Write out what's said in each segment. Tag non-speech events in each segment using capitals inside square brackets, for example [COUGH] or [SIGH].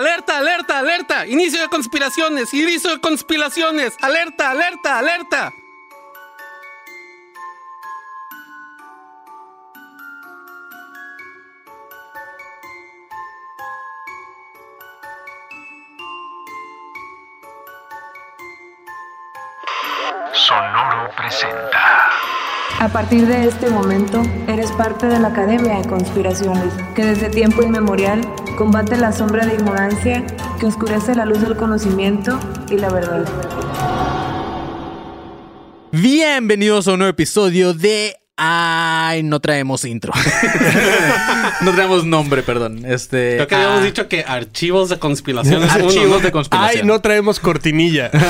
Alerta, alerta, alerta. Inicio de conspiraciones, inicio de conspiraciones. Alerta, alerta, alerta. Sonoro presenta. A partir de este momento, eres parte de la Academia de Conspiraciones, que desde tiempo inmemorial combate la sombra de ignorancia que oscurece la luz del conocimiento y la verdad. Bienvenidos a un nuevo episodio de Ay, no traemos intro. [LAUGHS] no traemos nombre, perdón. Este. Creo que ah, habíamos dicho que archivos de conspiraciones. uno, Archivos ¿no? de conspiración. Ay, no traemos cortinilla. [LAUGHS]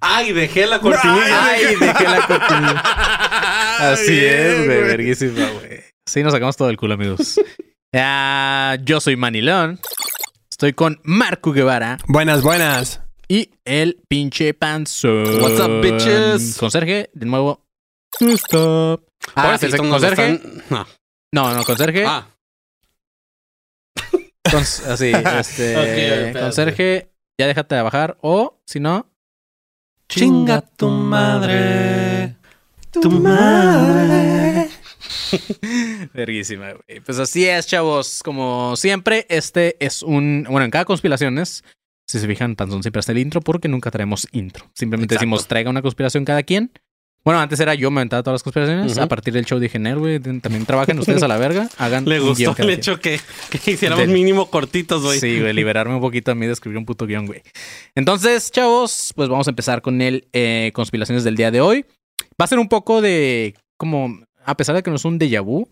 Ay, dejé la cortinilla. Ay, dejé la cortinilla. [LAUGHS] Así es, güey. Verguísima, güey. Sí, nos sacamos todo el culo, amigos. [LAUGHS] Ah, yo soy Manilón. Estoy con Marco Guevara buenas, buenas. y el pinche panzón. What's up, bitches? Con Sergio, de nuevo. Stop. Ah, Ahora sí, con nos Sergio. están- No. No, no, con Sergio. Ah, [LAUGHS] Con, así, este. [LAUGHS] Ok, espérate. conserje, ya déjate de bajar. O, si no. Chinga tu madre. Tu madre. [LAUGHS] Verguísima, güey. Pues así es, chavos. Como siempre, este es un. Bueno, en cada conspiraciones. Si se fijan, Panzón siempre hace el intro porque nunca traemos intro. Simplemente Exacto. decimos, traiga una conspiración cada quien. Bueno, antes era yo me aventaba todas las conspiraciones. A partir del show dije, "Nel, güey, también trabajen ustedes a la verga. [LAUGHS] Hagan Le gustó el cada quien". hecho que, que hiciéramos mínimo cortitos, güey. Sí, güey, [LAUGHS] liberarme un poquito a mí de escribir un puto guion, güey. Entonces, chavos, pues vamos a empezar con el eh, conspiraciones del día de hoy. Va a ser un poco de como, a pesar de que no es un déjà vu,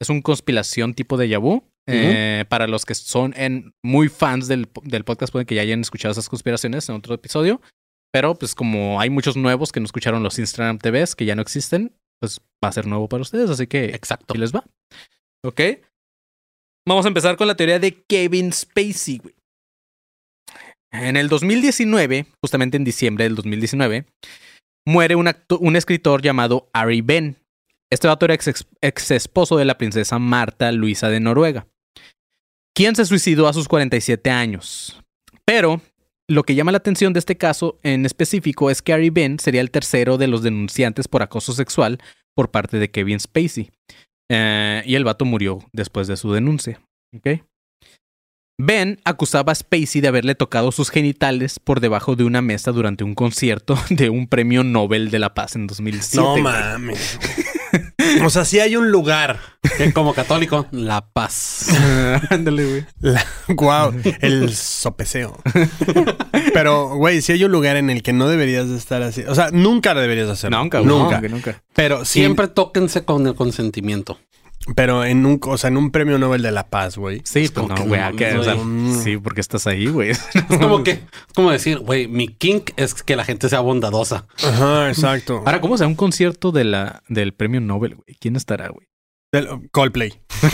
es un conspiración tipo déjà vu. Eh, para los que son en, muy fans del, del podcast, pueden que ya hayan escuchado esas conspiraciones en otro episodio. Pero pues como hay muchos nuevos que no escucharon los Instagram TVs que ya no existen, pues va a ser nuevo para ustedes. Así que Exacto. Aquí les va. Ok. Vamos a empezar con la teoría de Kevin Spacey, güey. En el 2019, justamente en diciembre del 2019, muere un, acto- un escritor llamado Ari Ben. Este vato era ex, ex esposo de la princesa Marta Luisa de Noruega, quien se suicidó a sus 47 años. Pero lo que llama la atención de este caso en específico es que Ari Ben sería el tercero de los denunciantes por acoso sexual por parte de Kevin Spacey. Eh, y el vato murió después de su denuncia. ¿ok? Ben acusaba a Spacey de haberle tocado sus genitales por debajo de una mesa durante un concierto [LAUGHS] de un premio Nobel de la Paz en 2007. No mames. O sea, sí hay un lugar. Que como católico, la paz. [LAUGHS] Ándale, güey. La, wow, el sopeseo. Pero, güey, sí hay un lugar en el que no deberías de estar así. O sea, nunca deberías hacerlo. Nunca, güey. Nunca. Nunca, nunca. Pero sí, Siempre tóquense con el consentimiento. Pero en un, o sea, en un premio Nobel de la Paz, güey. Sí, Es pues como no. O sea, sí, porque estás ahí, güey. Es [LAUGHS] como que, es como decir, güey, mi kink es que la gente sea bondadosa. Ajá, exacto. Ahora, ¿cómo será un concierto de la, del premio Nobel, güey? ¿Quién estará, güey? Del- Coldplay. [LAUGHS]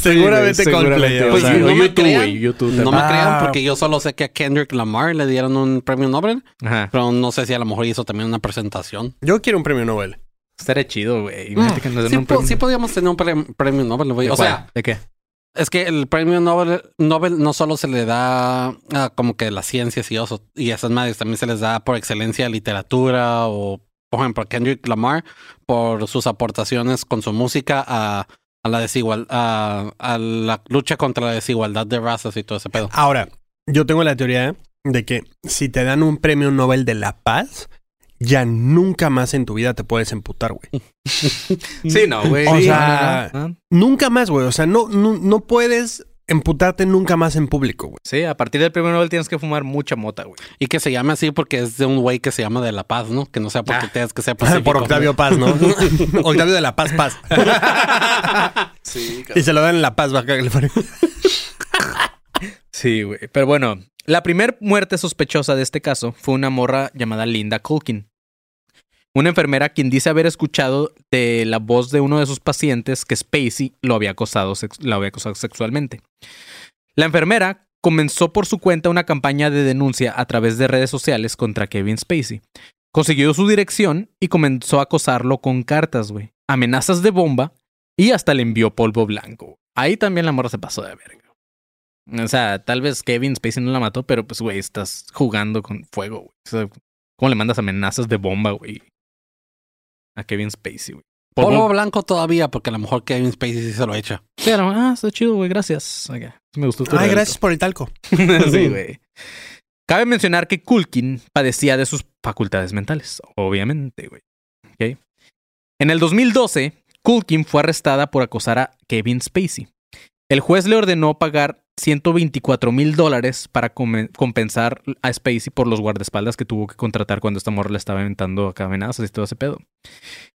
Seguramente Coldplay. o Pues sea, sí, no o me crean. YouTube. No me Ah. crean porque yo solo sé que a Kendrick Lamar le dieron un premio Nobel, Ajá. pero no sé si a lo mejor hizo también una presentación. Yo quiero un premio Nobel. Estaría chido, güey. Imagínate que nos den Sí, un po- premio. sí podríamos tener un pre- premio Nobel, güey. O sea, ¿de qué? es que el premio Nobel, Nobel no solo se le da a como que las ciencias y eso, y esas madres también se les da por excelencia literatura o, por ejemplo, a Kendrick Lamar por sus aportaciones con su música a, a la desigual, a, a la lucha contra la desigualdad de razas y todo ese pedo. Ahora, yo tengo la teoría de que si te dan un premio Nobel de la Paz, ya nunca más en tu vida te puedes emputar, güey. [LAUGHS] Sí, no, güey. O Sí, sea- no, no, no. Nunca más, güey. O sea, no, no, no puedes emputarte nunca más en público, güey. Sí, a partir del premio Nobel tienes que fumar mucha mota, güey. Y que se llame así porque es de un güey que se llama de La Paz, ¿no? Que no sea porque Ah. tengas que ser pacífico. Por Octavio Paz, ¿no? [LAUGHS] Octavio de la Paz, Paz. [LAUGHS] Sí, y se lo dan en La Paz, Baja California. Sí, güey. Pero bueno, la primer muerte sospechosa de este caso fue una morra llamada Linda Culkin. Una enfermera quien dice haber escuchado de la voz de uno de sus pacientes que Spacey lo había acosado, lo había acosado sexualmente. La enfermera comenzó por su cuenta una campaña de denuncia a través de redes sociales contra Kevin Spacey. Consiguió su dirección y comenzó a acosarlo con cartas, güey. Amenazas de bomba Y hasta le envió polvo blanco. Ahí también la morra se pasó de verga. O sea, tal vez Kevin Spacey no la mató, pero pues, güey, estás jugando con fuego, güey. ¿cómo le mandas amenazas de bomba, güey? A Kevin Spacey, güey. Polvo blanco todavía, porque a lo mejor Kevin Spacey sí se lo echa. Lo- ah, está chido, güey, gracias. Ok, Me gustó tu Ay, regalito. gracias por el talco. [LAUGHS] sí, güey. Cabe mencionar que Culkin padecía de sus facultades mentales, obviamente, güey. Ok. En el 2012, Culkin fue arrestada por acosar a Kevin Spacey. El juez le ordenó pagar 124 mil dólares para compensar a Spacey por los guardaespaldas que tuvo que contratar cuando esta morra le estaba inventando acá amenazas y todo ese pedo.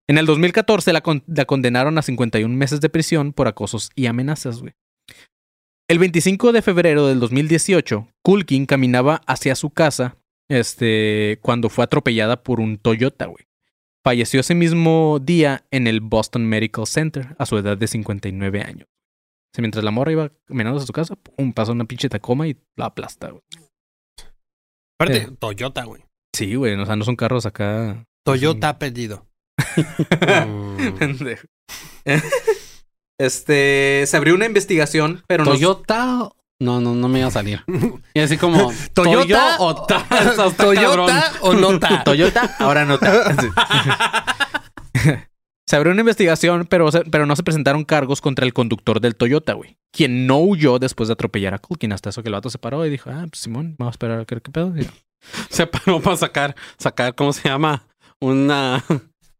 En el 2014 la, la condenaron a 51 meses de prisión por acosos y amenazas, güey. El 25 de febrero del 2018, Culkin caminaba hacia su casa este, cuando fue atropellada por un Toyota, güey. Falleció ese mismo día en el Boston Medical Center a su edad de 59 años. O sea, mientras la morra iba caminando a su casa, pum, pasó una pinche tacoma y la aplasta, güey. Aparte, Eh. Toyota, güey. Sí, güey, o sea, no son carros acá. Toyota ha perdido. [LAUGHS] Mm. [LAUGHS] Este, se abrió una investigación, pero no Toyota. No, no, no me iba a salir. [LAUGHS] Y así como. Toyota Toyo o ta. Está cabrón. ¿Toyota o nota? Toyota, ahora no. Se abrió una investigación, pero, pero no se presentaron cargos contra el conductor del Toyota, güey. Quien no huyó después de atropellar a Culkin. Hasta eso que el vato se paró y dijo, ah, pues Simón, vamos a esperar a ver qué pedo. Y- [LAUGHS] Se paró para sacar, sacar, ¿cómo se llama? Una,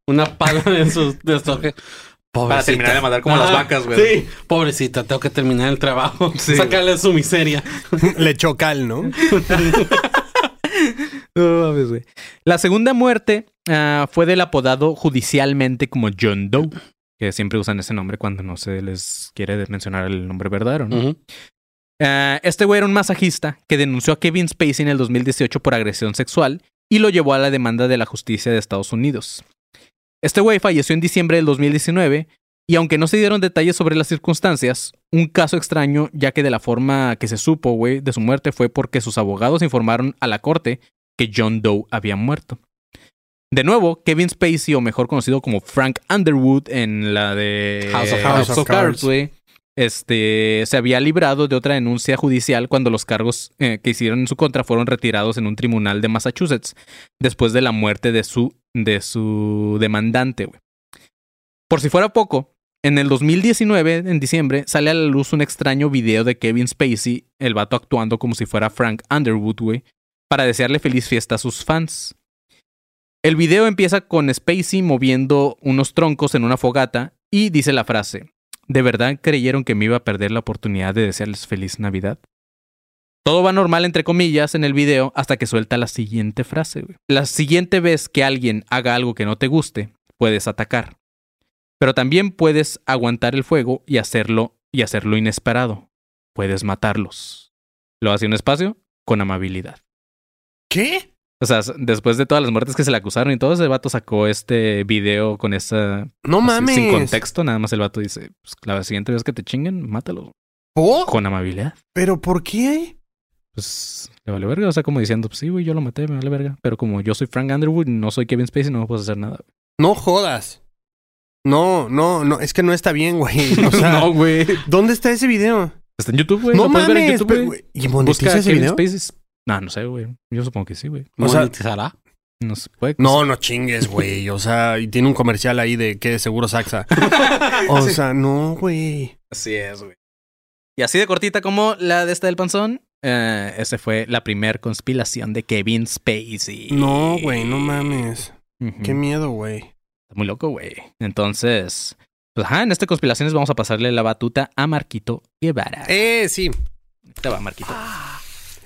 una pala de su, de su Pobrecita. Para terminar de matar como las vacas, güey. Sí, pobrecita, tengo que terminar el trabajo. Sí. [LAUGHS] Sacarle su miseria. [LAUGHS] Le chocal, ¿no? No mames, güey. La segunda muerte ah, fue del apodado judicialmente como John Doe. Que siempre usan ese nombre cuando no se les quiere mencionar el nombre verdadero. Ah, este güey era un masajista que denunció a Kevin Spacey en el 2018 por agresión sexual y lo llevó a la demanda de la justicia de Estados Unidos. Este güey falleció en diciembre del 2019 y aunque no se dieron detalles sobre las circunstancias, un caso extraño ya que de la forma que se supo, güey, de su muerte fue porque sus abogados informaron a la corte que John Doe había muerto. De nuevo, Kevin Spacey, o mejor conocido como Frank Underwood en la de House of Cards. House of Cards, este, se había librado de otra denuncia judicial cuando los cargos eh, que hicieron en su contra fueron retirados en un tribunal de Massachusetts después de la muerte de su, de su demandante. Por si fuera poco, en el 2019, en diciembre, sale a la luz un extraño video de Kevin Spacey, el vato actuando como si fuera Frank Underwood, güey, para desearle feliz fiesta a sus fans. El video empieza con Spacey moviendo unos troncos en una fogata y dice la frase, ¿De verdad creyeron que me iba a perder la oportunidad de desearles feliz Navidad? Todo va normal, entre comillas, en el video hasta que suelta la siguiente frase. La siguiente vez que alguien haga algo que no te guste, puedes atacar. Pero también puedes aguantar el fuego y hacerlo, y hacerlo inesperado. Puedes matarlos. Lo hace un espacio con amabilidad. ¿Qué? O sea, después de todas las muertes que se le acusaron y todo, ese vato sacó este video con esa... No mames. Sin contexto, nada más el vato dice, pues la siguiente vez que te chinguen, mátalos. ¿Por? Con amabilidad. ¿Pero por qué? Pues le vale verga. O sea, como diciendo, pues sí, güey, yo lo maté, me vale verga. Pero como yo soy Frank Underwood no soy Kevin Spacey, no me puedo hacer nada. No jodas. No, no, no, es que no está bien, güey. [LAUGHS] O sea, güey. ¿dónde está ese video? Está en YouTube, güey. no puedes ver en mames. YouTube, pero, ¿Y monetiza Busca ese Kevin video? Spacey. No, no sé, güey. Yo supongo que sí, güey. O sea- ¿Monetizará? No se puede. No, no chingues, güey. O sea, y tiene un comercial ahí de que seguro Saxa. [LAUGHS] O sea, no, güey. Así es, güey. Y así de cortita como la de esta del panzón, eh, esa fue la primer conspiración de Kevin Spacey. No, güey, no mames. Qué miedo, güey. Está muy loco, güey. Entonces, pues ajá, en este conspiraciones vamos a pasarle la batuta a Marquito Guevara. Eh, sí. Te va, Marquito.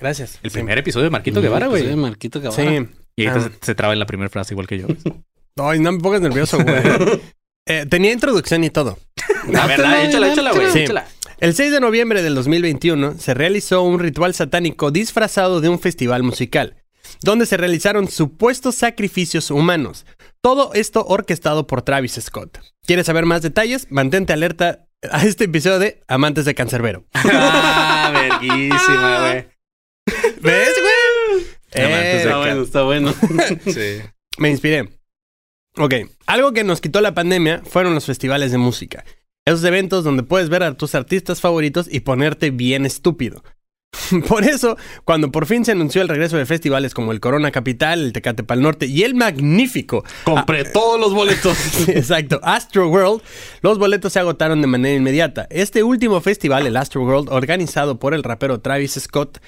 Gracias. El primer episodio de Marquito Guevara, güey. Sí, Marquito Guevara. Sí. Y ahorita Ah. se, se traba en la primera frase igual que yo. [LAUGHS] Ay, no me pongas nervioso, güey. [LAUGHS] Eh, tenía introducción y todo. La verdad, échala, échala, güey. Sí. Échala. El 6 de noviembre del 2021 se realizó un ritual satánico disfrazado de un festival musical, donde se realizaron supuestos sacrificios humanos. Todo esto orquestado por Travis Scott. ¿Quieres saber más detalles? Mantente alerta a este episodio de Amantes de Cancerbero. [LAUGHS] Ah, verguísima, güey. ¿Ves, güey? Amantes de Está bueno, está bueno. [LAUGHS] Sí. Me inspiré. Ok, algo que nos quitó la pandemia fueron los festivales de música. Esos eventos donde puedes ver a tus artistas favoritos y ponerte bien estúpido. [LAUGHS] Por eso, cuando por fin se anunció el regreso de festivales como el Corona Capital, el Tecate Pal Norte y el magnífico Compré todos los boletos. [LAUGHS] Exacto, Astro World. Los boletos se agotaron de manera inmediata. Este último festival, el Astro World, organizado por el rapero Travis Scott,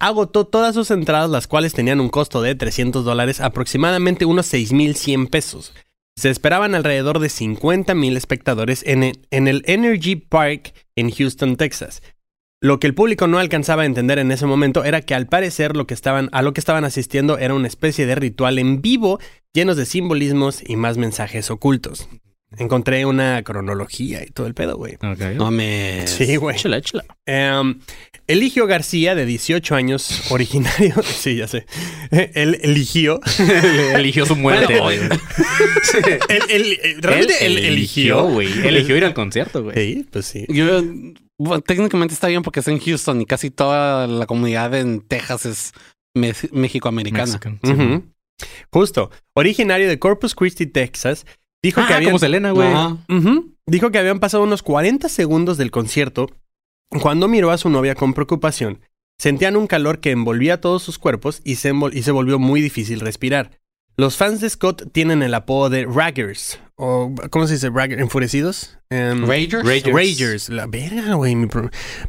agotó todas sus entradas, las cuales tenían un costo de 300 dólares, aproximadamente unos 6.100 pesos. Se esperaban alrededor de 50.000 espectadores en el, en el Energy Park en Houston, Texas. Lo que el público no alcanzaba a entender en ese momento era que al parecer lo que estaban, a lo que estaban asistiendo era una especie de ritual en vivo llenos de simbolismos y más mensajes ocultos. Encontré una cronología y todo el pedo, güey. No me. Sí, güey. Échala, échala. Em, Eligio García, de 18 años, [LAUGHS] originario. [LAUGHS] Sí, ya sé. Él eligió. [LAUGHS] eligió su muerte, güey. Eh, realmente él, eligió. güey. Eligió ir al concierto, güey. Sí, pues sí. Yo, bueno, técnicamente está bien porque es en Houston y casi toda la comunidad en Texas es me- mexicoamericana. Mexican, sí. Justo. Originario de Corpus Christi, Texas, dijo que Ah, habían... como Selena, güey. Ajá. Ujú. Dijo que habían pasado unos 40 segundos del concierto cuando miró a su novia con preocupación. Sentían un calor que envolvía todos sus cuerpos y se, envol- y se volvió muy difícil respirar. Los fans de Scott tienen el apodo de Raggers. O, ¿Cómo se dice? Ragger, ¿Enfurecidos? Em, Ragers. Ragers. Ragers. La verga, güey.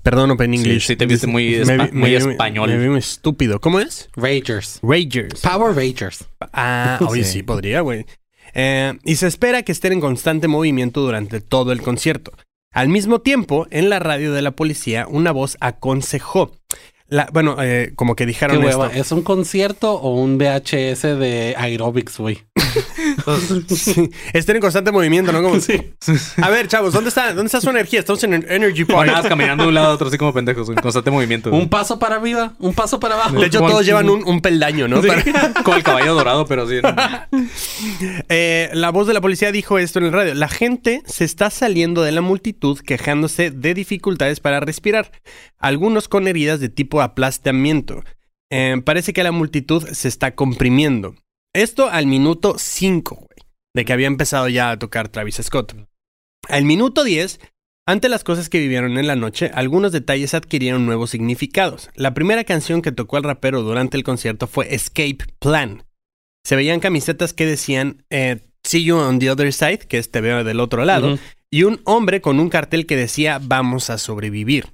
Perdón, Open English. sí te viste muy Me espa- vi- muy me vi- español. Me vi muy estúpido. ¿Cómo es? Ragers. Ragers. Power Ragers. Ah, [LAUGHS] oye, sí, Sí. podría, güey. Eh, y se espera que estén en constante movimiento durante todo el concierto. Al mismo tiempo, en la radio de la policía, una voz aconsejó. La, bueno, eh, como que Qué dijeron hueva. esto. ¿Es un concierto o un VHS de aerobics, güey? [LAUGHS] Sí, estén en constante movimiento, ¿no? Como, A ver, chavos, ¿dónde está, ¿dónde está su energía? Estamos en el Energy Park. nada, caminando de un lado a otro así como pendejos, en constante movimiento. güey. Un paso para arriba, un paso para abajo. De hecho, todos llevan un, un peldaño, ¿no? Sí, Para- [LAUGHS] Como el caballo dorado, pero sí. [LAUGHS] Eh, la voz de la policía dijo esto en el radio. La gente se está saliendo de la multitud quejándose de dificultades para respirar, algunos con heridas de tipo aplastamiento. Eh, parece que la multitud se está comprimiendo. Esto al minuto 5, güey, de que había empezado ya a tocar Travis Scott. Al minuto 10, ante las cosas que vivieron en la noche, algunos detalles adquirieron nuevos significados. La primera canción que tocó el rapero durante el concierto fue Escape Plan. Se veían camisetas que decían eh, See you on the other side, que es te veo del otro lado, y un hombre con un cartel que decía Vamos a sobrevivir.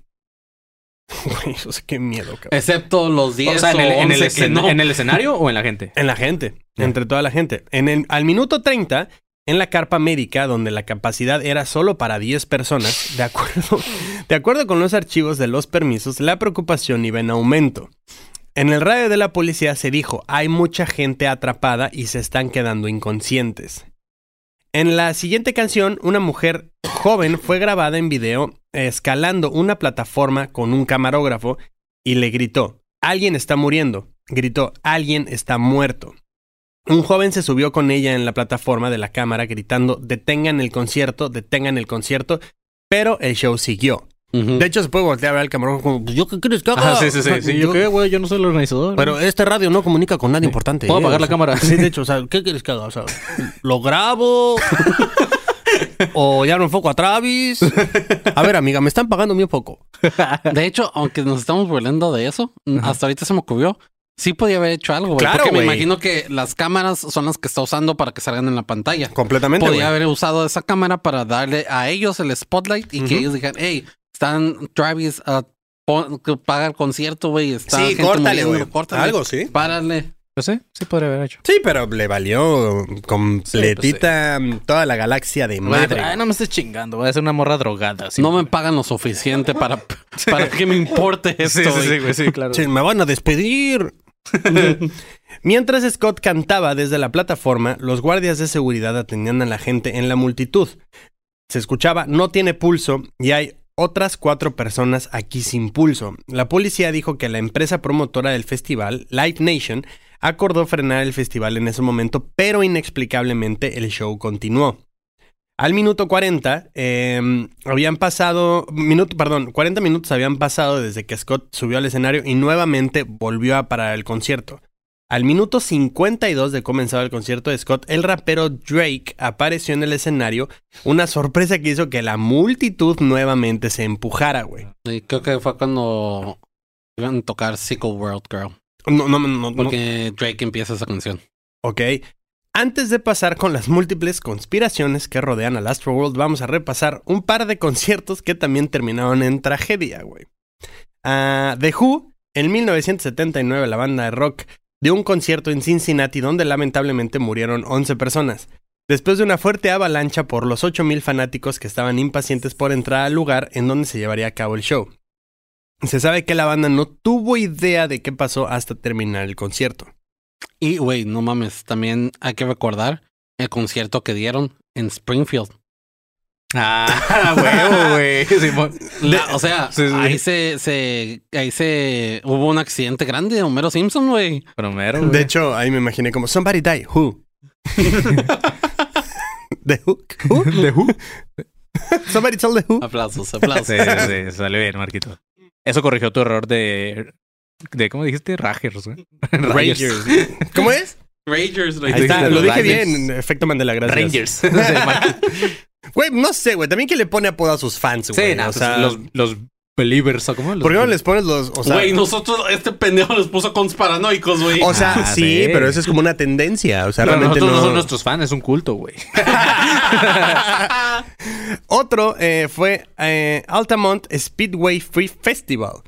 [LAUGHS] Güey, eso sí, qué miedo, cabrón. Excepto los 10 O sea, en el, o en, el 11 que escen- no. en el escenario o en la gente. En la gente, entre toda la gente. En el, al minuto 30, en la carpa médica, donde la capacidad era solo para 10 personas, de acuerdo, de acuerdo con los archivos de los permisos, la preocupación iba en aumento. En el radio de la policía se dijo, hay mucha gente atrapada y se están quedando inconscientes. En la siguiente canción, una mujer joven fue grabada en video escalando una plataforma con un camarógrafo y le gritó, alguien está muriendo. Gritó, alguien está muerto. Un joven se subió con ella en la plataforma de la cámara gritando, detengan el concierto, detengan el concierto, pero el show siguió. De hecho, se puede voltear a ver al camarógrafo como, "Pues, ¿yo qué quieres que haga? Ah, sí, sí, sí. [LAUGHS] sí. ¿Yo Yo- qué, güey? Yo no soy el organizador. Pero este radio no comunica con nadie importante. ¿Puedo ¿eh? apagar la cámara? Sí, de hecho, o sea, ¿qué quieres que haga? O sea, ¿lo grabo? [LAUGHS] ¿O ya no enfoco a Travis? A ver, amiga, me están pagando muy poco. De hecho, aunque nos estamos burlando de eso, hasta ahorita se me ocurrió. Sí podía haber hecho algo, güey. Claro, porque me imagino que las cámaras son las que está usando para que salgan en la pantalla. Completamente, Podía haber usado esa cámara para darle a ellos el spotlight y que ellos dijeran, hey, están Travis, pon- que paga el concierto, güey. Está Sí, gente córtale, güey. Algo, sí. Párale. Sé, sí podría haber hecho. Sí, pero le valió completita toda la galaxia de madre. Ay, no me estés chingando, voy a ser una morra drogada. No me pagan lo suficiente para, [LAUGHS] para que me importe esto. Sí, sí, güey. sí, sí, claro. Sí, me van a despedir. [LAUGHS] Mientras Scott cantaba desde la plataforma, los guardias de seguridad atendían a la gente en la multitud. Se escuchaba no tiene pulso y hay otras cuatro personas aquí sin pulso. La policía dijo que la empresa promotora del festival, Live Nation, acordó frenar el festival en ese momento, pero inexplicablemente el show continuó. Al minuto 40, eh, habían pasado, minuto, perdón, 40 minutos habían pasado desde que Scott subió al escenario y nuevamente volvió a parar el concierto. Al minuto 52 de comenzado el concierto de Scott, el rapero Drake apareció en el escenario, una sorpresa que hizo que la multitud nuevamente se empujara, güey. Creo que fue cuando iban a tocar Sickle World Girl. No, no, no, no. Porque Drake empieza esa canción. Ok. Antes de pasar con las múltiples conspiraciones que rodean al Astroworld, vamos a repasar un par de conciertos que también terminaron en tragedia, güey. Ah, The Who, en 1979, la banda de rock dio un concierto en Cincinnati donde lamentablemente murieron 11 personas. Después de una fuerte avalancha por los 8.000 fanáticos que estaban impacientes por entrar al lugar en donde se llevaría a cabo el show. Se sabe que la banda no tuvo idea de qué pasó hasta terminar el concierto. Y, güey, no mames, también hay que recordar el concierto que dieron en Springfield. Ah, [LAUGHS] huevo, güey. O sea, Sí, sí. ahí se, se, ahí se hubo un accidente grande de Homero Simpson, güey. Güey. De hecho, ahí me imaginé como Somebody die, who? [LAUGHS] The who? who? ¿De Who? [LAUGHS] Somebody tell the who? Aplausos, aplausos. Sí, sí, salió bien, Marquito. Eso corrigió tu error de. de ¿Cómo dijiste? Ragers, güey. [LAUGHS] Rangers. [LAUGHS] ¿Cómo es? Rangers. Ahí está, lo dije Rangers. bien, efecto Mandela, gracias. Rangers. [LAUGHS] Güey, no sé, güey, también que le pone apodo a sus fans, güey. Sí, no, o pues, sea, los, los believers, ¿o cómo? Los- ¿por qué no les pones los, o sea, Güey, nosotros, este pendejo los puso conspiranoicos, güey. o sea, Ah, sí, sí. pero eso es como una tendencia, o sea, Pero realmente nosotros no... no. son nuestros fans, es un culto, güey. [LAUGHS] Otro eh, fue eh, Altamont Speedway Free Festival.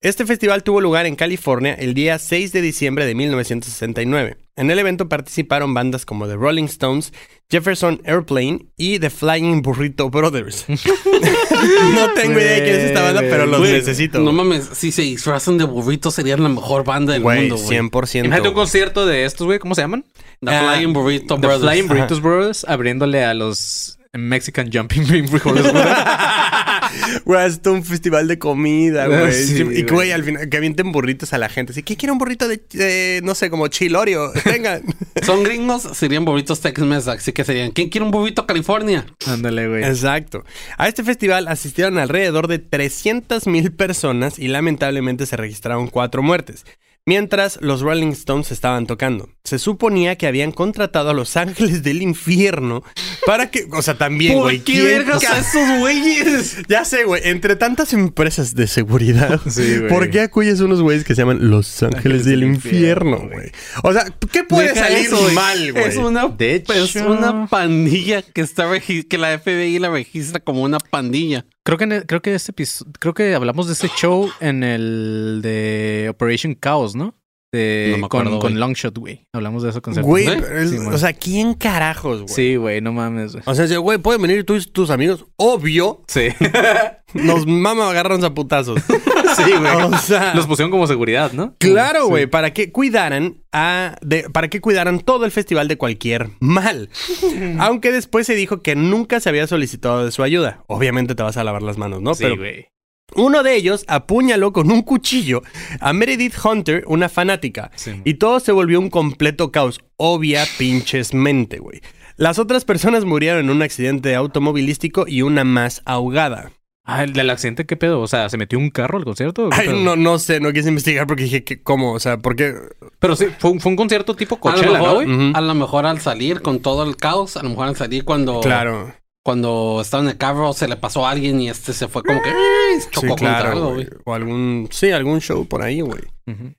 Este festival tuvo lugar en California el día 6 de diciembre de 1969. En el evento participaron bandas como The Rolling Stones, Jefferson Airplane y The Flying Burrito Brothers. [LAUGHS] no tengo idea de quién es esta banda, pero los necesito. No mames, si se disfrazan de burritos serían la mejor banda del mundo, güey. 100%. Imagínate un concierto de estos, güey. ¿Cómo se llaman? The Ah, Flying Burrito The Brothers. Flying Burritos Brothers abriéndole a los Mexican Jumping Bean Frijoles, [LAUGHS] güey. Es todo un festival de comida, güey. Sí, y güey. que, güey, al final, que avienten burritos a la gente. Así, ¿qué quiere un burrito de, de, no sé, como chilorio? [LAUGHS] Vengan. Son gringos, serían burritos Tex-Mex, así que serían, ¿quién quiere un burrito California? Ándale, güey. Exacto. A este festival asistieron alrededor de 300 mil personas y lamentablemente se registraron cuatro muertes. Mientras los Rolling Stones estaban tocando. Se suponía que habían contratado a los ángeles del infierno para que. O sea, también, ¿Por güey. qué ¿quién vergas ca- a esos güeyes? [LAUGHS] Ya sé, güey. Entre tantas empresas de seguridad, [LAUGHS] Sí. ¿por qué acudes a unos güeyes que se llaman Los Ángeles del, del Infierno, güey? O sea, ¿qué puede Deja salir eso, mal, güey? Es una, De hecho- es una pandilla que está que la FBI la registra como una pandilla. Creo que, en el- creo que este creo que hablamos de ese show en el de Operation Chaos, ¿no? De, No me acuerdo, con, con. Longshot, güey. Hablamos de eso con Güey, ¿Eh? Sí, o sea, ¿quién carajos, güey? Sí, güey, no mames, güey. O sea, güey, ¿pueden venir tú y tus amigos? Obvio. Sí. [LAUGHS] Nos mama agarrarnos a putazos. [LAUGHS] sí, güey. O sea, Los pusieron como seguridad, ¿no? claro, Sí. güey, para que cuidaran a de, para que cuidaran todo el festival de cualquier mal. [LAUGHS] Aunque después se dijo que nunca se había solicitado de su ayuda. Obviamente te vas a lavar las manos, ¿no? Sí, Pero güey. Uno de ellos apuñaló con un cuchillo a Meredith Hunter, una fanática. Sí. Y todo se volvió un completo caos. Obvia pinches mente, güey. Las otras personas murieron en un accidente automovilístico y una más ahogada. Ah, el del accidente, ¿qué pedo? O sea, ¿se metió un carro al concierto? Ay, no, no sé, no quise investigar porque dije que, ¿cómo? O sea, ¿por qué? Pero sí, fue, un- fue un concierto tipo A lo, Coachella, ¿no, güey? Ujú. a lo mejor al salir con todo el caos, a lo mejor al salir cuando, Claro. Cuando estaba en el carro se le pasó a alguien y este se fue como que chocó Sí, contra claro, algo, güey. O algún, sí, algún show por ahí, güey.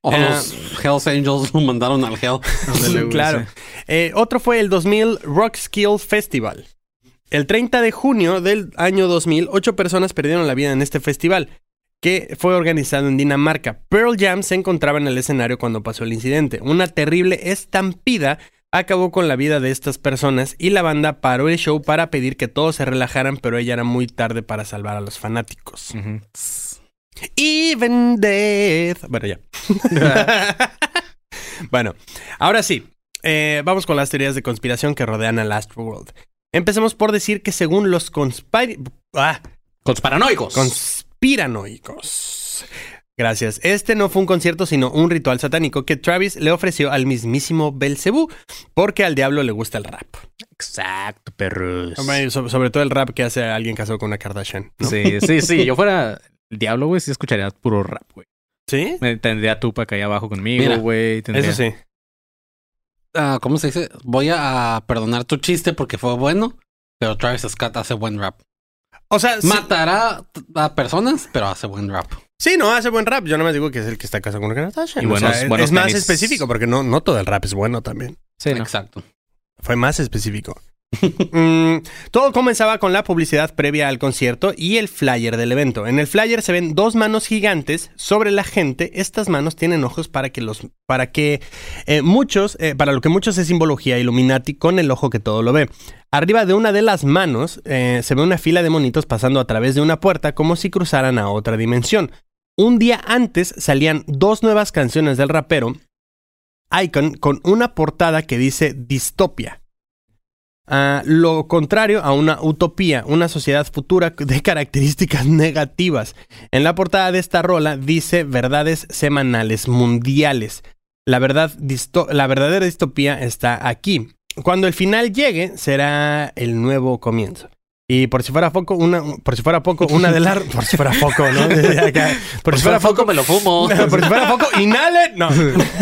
O Eh, los Hells Angels lo mandaron al Hell. [LAUGHS] Güey, claro. sí. Eh, otro fue el 2000 Rock Skill Festival. El 30 de junio del año 2000, ocho personas perdieron la vida en este festival, que fue organizado en Dinamarca. Pearl Jam se encontraba en el escenario cuando pasó el incidente. Una terrible estampida acabó con la vida de estas personas y la banda paró el show para pedir que todos se relajaran, pero ella era muy tarde para salvar a los fanáticos. Ujú. Even death. Bueno, ya. [LAUGHS] bueno, ahora sí. eh, vamos con las teorías de conspiración que rodean al Astroworld. Empecemos por decir que según los conspiri... Ah, Conspiranoicos. conspiranoicos. Gracias. Este no fue un concierto, sino un ritual satánico que Travis le ofreció al mismísimo Belcebú, porque al diablo le gusta el rap. Exacto, perros. Hombre, so- Sobre todo el rap que hace alguien casado con una Kardashian. ¿no? Sí, sí, sí. Yo fuera el diablo, güey, sí escucharía puro rap, güey. ¿Sí? Me tendría Tupac ahí abajo conmigo, güey. tendría- Eso sí. ah, ¿cómo se dice? Voy a perdonar tu chiste porque fue bueno, pero Travis Scott hace buen rap. O sea, sí, Matará a personas, pero hace buen rap. Sí, no, hace buen rap. Yo no me digo que es el que está casado con Kardashian. Y O buenos- sea, es- más específico porque no, no todo el rap es bueno también. Sí, ¿no? Exacto. Fue más específico. [LAUGHS] Mm, todo comenzaba con la publicidad previa al concierto y el flyer del evento. En el flyer se ven dos manos gigantes sobre la gente. Estas manos tienen ojos para que los, para que eh, muchos, eh, para lo que muchos es simbología Illuminati con el ojo que todo lo ve. Arriba de una de las manos eh, se ve una fila de monitos pasando a través de una puerta como si cruzaran a otra dimensión. Un día antes salían dos nuevas canciones del rapero Icon con una portada que dice distopia. Ah, lo contrario a una utopía, una sociedad futura de [LAUGHS] características negativas. En la portada de esta rola dice verdades semanales mundiales. La, verdad la verdadera distopía está aquí. Cuando el final llegue, será el nuevo comienzo. Y por si fuera poco, una, por si fuera poco, una de las... Por si fuera poco, ¿no? [LAUGHS] Desde acá. Por si fuera poco, me lo fumo. [LAUGHS] por si fuera poco, inhale. No.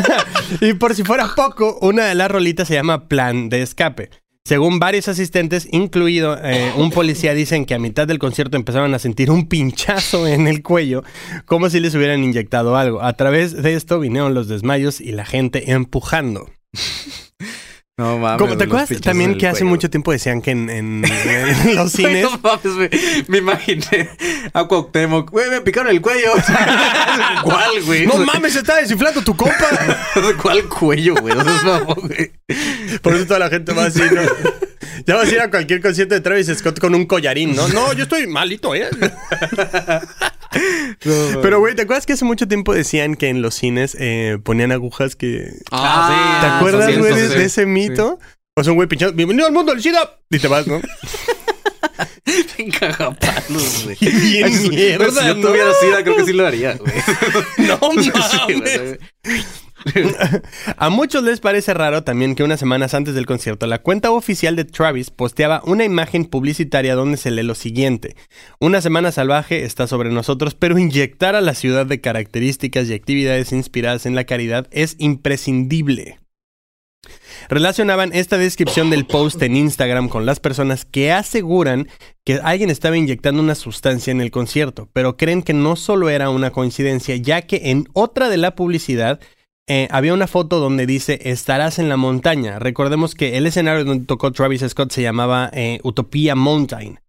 [LAUGHS] y por si fuera poco, una de las rolitas se llama Plan de Escape. Según varios asistentes, incluido eh, un policía, dicen que a mitad del concierto empezaron a sentir un pinchazo en el cuello, como si les hubieran inyectado algo. A través de esto vinieron los desmayos y la gente empujando. No mames. Como, ¿Te acuerdas también que hace mucho tiempo decían que en, en- [LAUGHS] en los cines... No mames, güey. Me imaginé a Cuauhtémoc. Güey, me picaron el cuello. [LAUGHS] ¿Cuál, güey? ¡No mames, se está desinflando tu compa! [LAUGHS] ¿Cuál cuello, güey? No seas mamón, güey. Por eso toda la gente va así, ¿no? Ya vas a ir a cualquier concierto de Travis Scott con un collarín, ¿no? No, yo estoy malito, ¿eh? [LAUGHS] Pero, güey, ¿te acuerdas que hace mucho tiempo decían que en los cines eh, ponían agujas que... Ah, ¿Te sí. acuerdas, sí, güey, sí, de, sí. de ese mito? O sea, un güey pinchado, bienvenido al mundo del SIDA. Y te vas, ¿no? [LAUGHS] Cagapalos, güey. [LAUGHS] Bien mierda, Si yo ¿no? tuviera sida, creo que sí lo haría, güey. No Sí, mames. [LAUGHS] A muchos les parece raro también que unas semanas antes del concierto, la cuenta oficial de Travis posteaba una imagen publicitaria donde se lee lo siguiente. Una semana salvaje está sobre nosotros, pero inyectar a la ciudad de características y actividades inspiradas en la caridad es imprescindible. Relacionaban esta descripción del post en Instagram con las personas que aseguran que alguien estaba inyectando una sustancia en el concierto, pero creen que no solo era una coincidencia, ya que en otra de la publicidad eh, había una foto donde dice estarás en la montaña. Recordemos que el escenario donde tocó Travis Scott se llamaba eh, Utopia Mountain.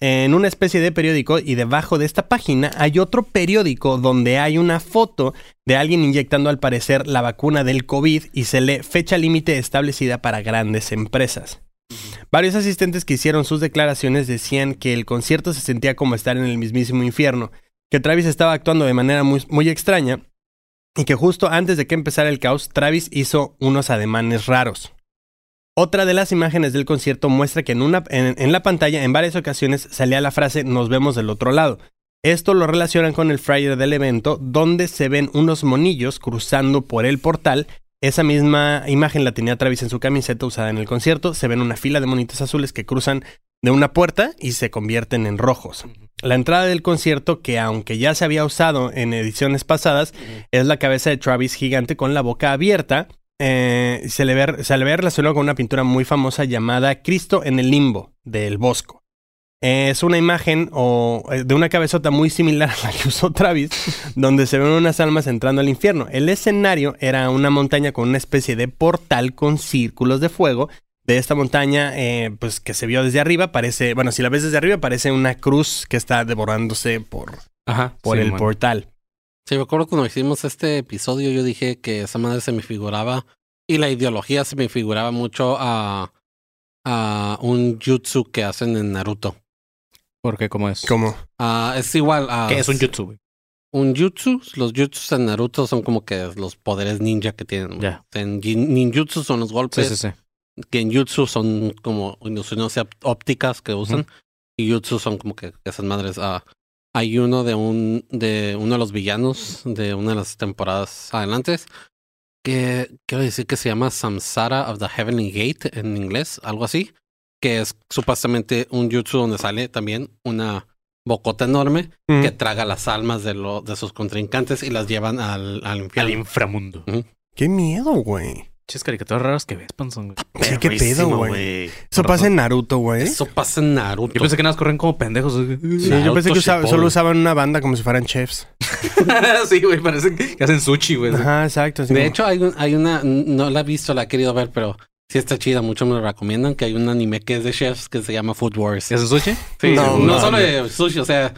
En una especie de periódico y debajo de esta página hay otro periódico donde hay una foto de alguien inyectando al parecer la vacuna del COVID y se lee fecha límite establecida para grandes empresas. Varios asistentes que hicieron sus declaraciones decían que el concierto se sentía como estar en el mismísimo infierno, que Travis estaba actuando de manera muy, muy extraña y que justo antes de que empezara el caos, Travis hizo unos ademanes raros. Otra de las imágenes del concierto muestra que en, una, en, la pantalla en varias ocasiones salía la frase nos vemos del otro lado. Esto lo relacionan con el flyer del evento donde se ven unos monillos cruzando por el portal. Esa misma imagen la tenía Travis en su camiseta usada en el concierto. Se ven una fila de monitos azules que cruzan de una puerta y se convierten en rojos. La entrada del concierto, que aunque ya se había usado en ediciones pasadas, es la cabeza de Travis gigante con la boca abierta. Eh, se, le ve, se le ve relacionado con una pintura muy famosa llamada Cristo en el limbo del Bosco. Es una imagen o, eh, de una cabezota muy similar [LAUGHS] a la que usó Travis, donde se ven unas almas entrando al infierno. El escenario era una montaña con una especie de portal con círculos de fuego. De esta montaña, eh, pues que se vio desde arriba, parece, bueno, si la ves desde arriba, parece una cruz que está devorándose por, Ajá. por sí, el man. portal. Sí, me acuerdo cuando hicimos este episodio, yo dije que esa madre se me figuraba y la ideología se me figuraba mucho a, a un jutsu que hacen en Naruto. ¿Por qué? ¿Cómo es? Como, Ah, es igual a. ¿Qué es un jutsu? Un jutsu, los jutsus en Naruto son como que los poderes ninja que tienen. Ya. En jin- ninjutsu son los Sí, golpes, sí, sí. que en jutsu son como ilusiones ópticas que usan, y jutsu son como que esas madres. ah, hay uno de un de uno de los villanos de una de las temporadas adelante que quiero decir que se llama Samsara of the Heavenly Gate en inglés, algo así, que es supuestamente un jutsu donde sale también una bocota enorme que traga las almas de, lo, de sus contrincantes y las llevan al, al Al infierno. inframundo. qué miedo, güey. Ches caricaturas raras que ves, panzón. Sí, qué pedo, güey. Eso pasa en Naruto, güey. Eso pasa en Naruto. Yo pensé que nada más corren como pendejos. Sí, yo pensé que usaba- solo usaban una banda como si fueran chefs. [LAUGHS] sí, güey, parece que hacen sushi, güey. Ajá, exacto. De hecho, hay, un- hay una, no la he visto, la he querido ver, pero sí está chida. Muchos me lo recomiendan que hay un anime que es de chefs que se llama Food Wars. ¿Y hacen sushi? Sí, No, no, no, solo de sushi, o sea,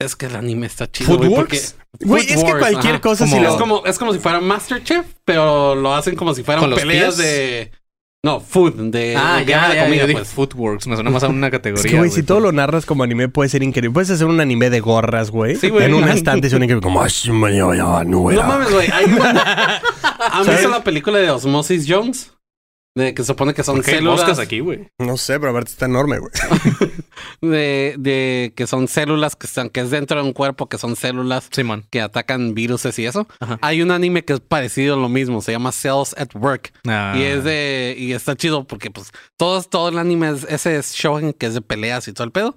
es que el anime está chido. ¿Food güey, Wars? Güey, es que cualquier ajá. cosa como- si Es lo... como, es como si fuera Masterchef, pero lo hacen como si fueran ¿Con los peleas pies? de. No, food, de. Ah, de ya, de ya, comida, dije pues. Footworks. Me suena más a una categoría, [LAUGHS] Es que, güey, si todo lo narras como anime puede ser increíble. Puedes hacer un anime de gorras, güey. Sí, güey. En un [LAUGHS] estante es un increíble como... "Ay, me yo, yo, no, güey". No mames, güey. [LAUGHS] ¿Han visto la película de Osmosis Jones? De que se supone que son ¿Por qué hay células. moscas aquí, güey? No sé, pero aparte está enorme, güey. [LAUGHS] De, de que son células que están, que es dentro de un cuerpo, que son células Simón. que atacan viruses y eso. Ajá. Hay un anime que es parecido a lo mismo, se llama Cells at Work. Ah. Y es de, y está chido porque pues todo, todo el anime es, ese es shonen que es de peleas y todo el pedo.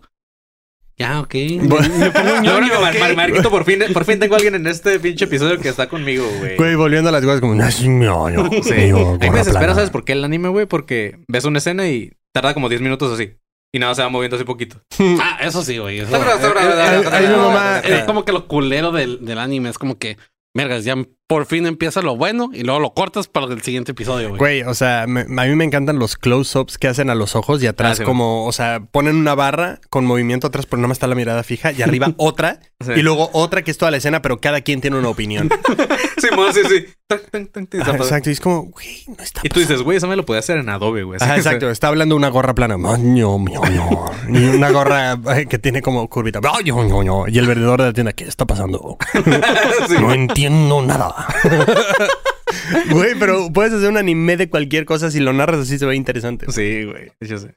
Ya, ok. Bueno. Pongo ñoño, Marquito, por fin, por fin tengo a alguien en este pinche episodio que está conmigo, güey. Güey, volviendo a las cosas como... "Ay, me yo, yo, Sí. yo, A mí me desespera, plana". ¿sabes por qué el anime, güey? Porque ves una escena y tarda como 10 minutos así. Y nada, se va moviendo así poquito. Ah, eso sí, güey. eh, eh, eh, no. Es como que lo culero del, del anime. Es como que, vergas, ya por fin empieza lo bueno y luego lo cortas para el siguiente episodio, güey. Güey, o sea, me- a mí me encantan los close-ups que hacen a los ojos y atrás Ah, sí, como, o sea, ponen una barra con movimiento atrás, pero nada más está la mirada fija y arriba [LAUGHS] otra Sí. y luego otra que es toda la escena, pero cada quien tiene una opinión. [LAUGHS] Sí, sí, sí. Ajá, zapa- exacto, y es como, güey, no está Y tú dices, güey, eso me lo podía hacer en Adobe, güey. Ajá, Así, exacto, está hablando una gorra plana, "Maño, mio, mio", y una gorra que tiene como curvita, y el vendedor de la tienda, ¿qué está pasando? [LAUGHS] Sí. No entiendo nada. [LAUGHS] Güey, pero puedes hacer un anime de cualquier cosa si lo narras así se ve interesante. Sí, güey. Yo sé.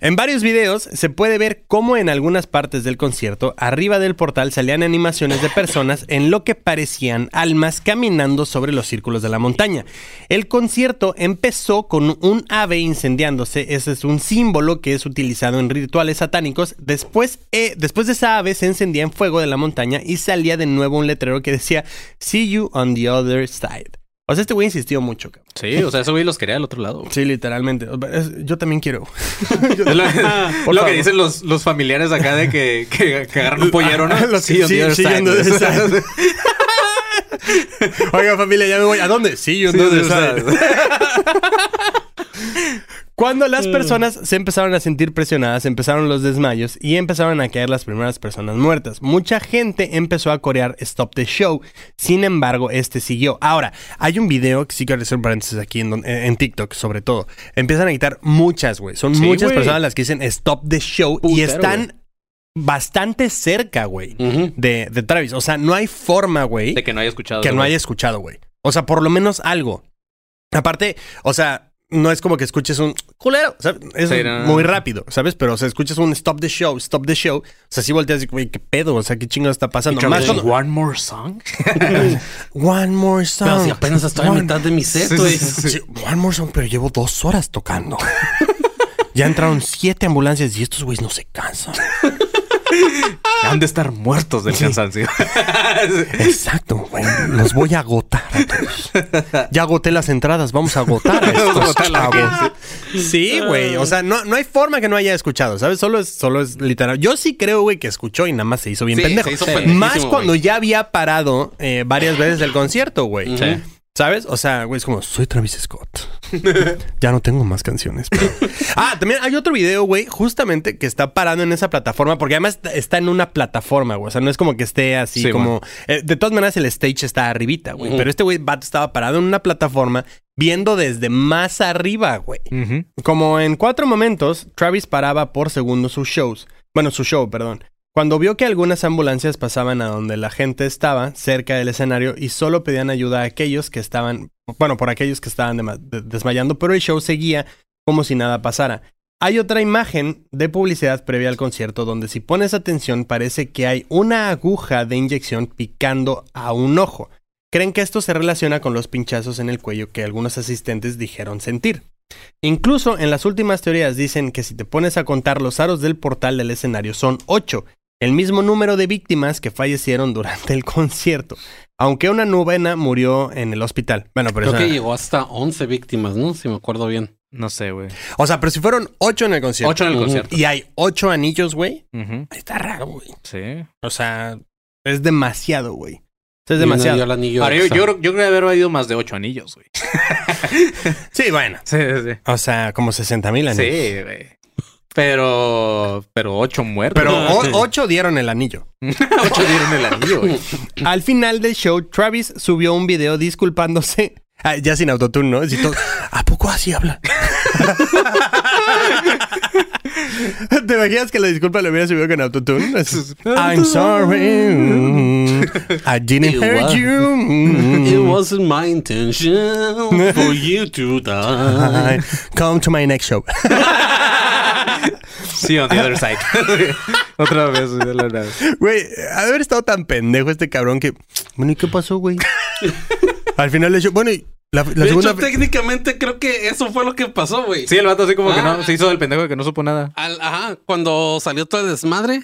En varios videos se puede ver cómo en algunas partes del concierto, arriba del portal salían animaciones de personas en lo que parecían almas caminando sobre los círculos de la montaña. El concierto empezó con un ave incendiándose, ese es un símbolo que es utilizado en rituales satánicos. Después, eh, después de esa ave se encendía en fuego de la montaña y salía de nuevo un letrero que decía See you on the other side. O sea, este güey insistió mucho, cabrón. Sí, o sea, ese güey los quería del otro lado. güey. Sí, literalmente. Es- Yo también quiero. [LAUGHS] Es lo, que dicen los, los familiares acá de que, que, que agarran un pollero, ¿no? [LAUGHS] Los sí, sí, side. [LAUGHS] Oiga, familia, ya me voy. ¿A dónde? Sí, yo Sí, side. Cuando las personas se empezaron a sentir presionadas, empezaron los desmayos y empezaron a caer las primeras personas muertas. Mucha gente empezó a corear Stop the Show. Sin embargo, este siguió. Ahora, hay un video que sí quiero hacer un paréntesis aquí en, TikTok, sobre todo. Empiezan a quitar muchas, güey. Son Sí, muchas personas las que dicen Stop the Show y están bastante cerca, güey, de, de Travis. O sea, no hay forma, güey De que no haya escuchado. que no haya escuchado, güey. O sea, por lo menos algo. Aparte, o sea, no es como que escuches un culero, ¿sabes? Es Sí, no, no, muy no. rápido, ¿sabes? Pero, o sea, escuchas un stop the show, stop the show. O sea, sí volteas y, güey, ¿qué pedo? O sea, ¿qué chingo está pasando? Más cuando- One more song. [LAUGHS] One more song. Pero si apenas estoy a One- mitad de mi set, Sí, güey. sí, sí. Sí, one more song, pero llevo dos horas tocando. [LAUGHS] ya entraron siete ambulancias y estos güeyes no se cansan. [LAUGHS] Han de estar muertos del cansancio. [LAUGHS] Exacto, güey. Los voy a agotar a todos. Ya agoté las entradas, vamos a agotar [LAUGHS] a estos Agotar la chavos. Sí, güey. O sea, no, no hay forma que no haya escuchado, ¿sabes? Solo es, solo es literal. Yo sí creo, güey, que escuchó y nada más se hizo bien Sí, pendejo. se hizo Sí. Más cuando ya había parado eh, varias veces el concierto, güey. Sí. ¿Sabes? O sea, güey, es como, soy Travis Scott. [LAUGHS] ya no tengo más canciones. pero- [LAUGHS] ah, también hay otro video, güey, justamente que está parado en esa plataforma, porque además está- en una plataforma, güey. O sea, no es como que esté así Sí, como... eh, de todas maneras, el stage está arribita, güey. Pero este güey estaba parado en una plataforma viendo desde más arriba, güey. Como en cuatro momentos, Travis paraba por segundo sus shows. Bueno, su show, perdón. Cuando vio que algunas ambulancias pasaban a donde la gente estaba, cerca del escenario, y solo pedían ayuda a aquellos que estaban, bueno, por aquellos que estaban desmayando, pero el show seguía como si nada pasara. Hay otra imagen de publicidad previa al concierto donde si pones atención parece que hay una aguja de inyección picando a un ojo. Creen que esto se relaciona con los pinchazos en el cuello que algunos asistentes dijeron sentir. Incluso en las últimas teorías dicen que si te pones a contar los aros del portal del escenario son 8 el mismo número de víctimas que fallecieron durante el [LAUGHS] concierto, aunque una novena murió en el hospital. Bueno, pero Creo esa- que llegó hasta 11 víctimas, ¿no? Si me acuerdo bien. No sé, güey. O sea, pero si fueron ocho en el concierto. Ocho en el concierto. Y hay ocho anillos, güey. Ujú. Está raro, güey. Sí. O sea, es demasiado, güey. Es demasiado. anillo Ahora, yo, yo, creo- yo creo haber habido más de ocho anillos, güey. [LAUGHS] Sí, bueno. [LAUGHS] Sí, sí. O sea, como 60 mil anillos. Sí, güey. Pero, pero ocho muertos. Pero o- ocho dieron el anillo. [LAUGHS] ocho dieron el anillo, güey. [LAUGHS] Al final del show, Travis subió un video disculpándose. [LAUGHS] Ah, ya sin autotune, ¿no? Todo, ¿A poco así habla? ¿Te imaginas que la disculpa lo hubiera subido con autotune? I'm sorry. mm, I didn't It hurt was- you. mm, It wasn't my intention for you to die. Come to my next show. Sí, on the other side. [LAUGHS] Otra vez, güey, de la nada. Güey, ha de haber estado tan pendejo este cabrón que. Bueno, ¿y qué pasó, güey? [LAUGHS] Al final del show. Bueno, y la, la de segunda. hecho, técnicamente creo que eso fue lo que pasó, güey. Sí, el vato así como que Ah. no, se hizo del pendejo de que no supo nada. Al- ajá, cuando salió todo el desmadre,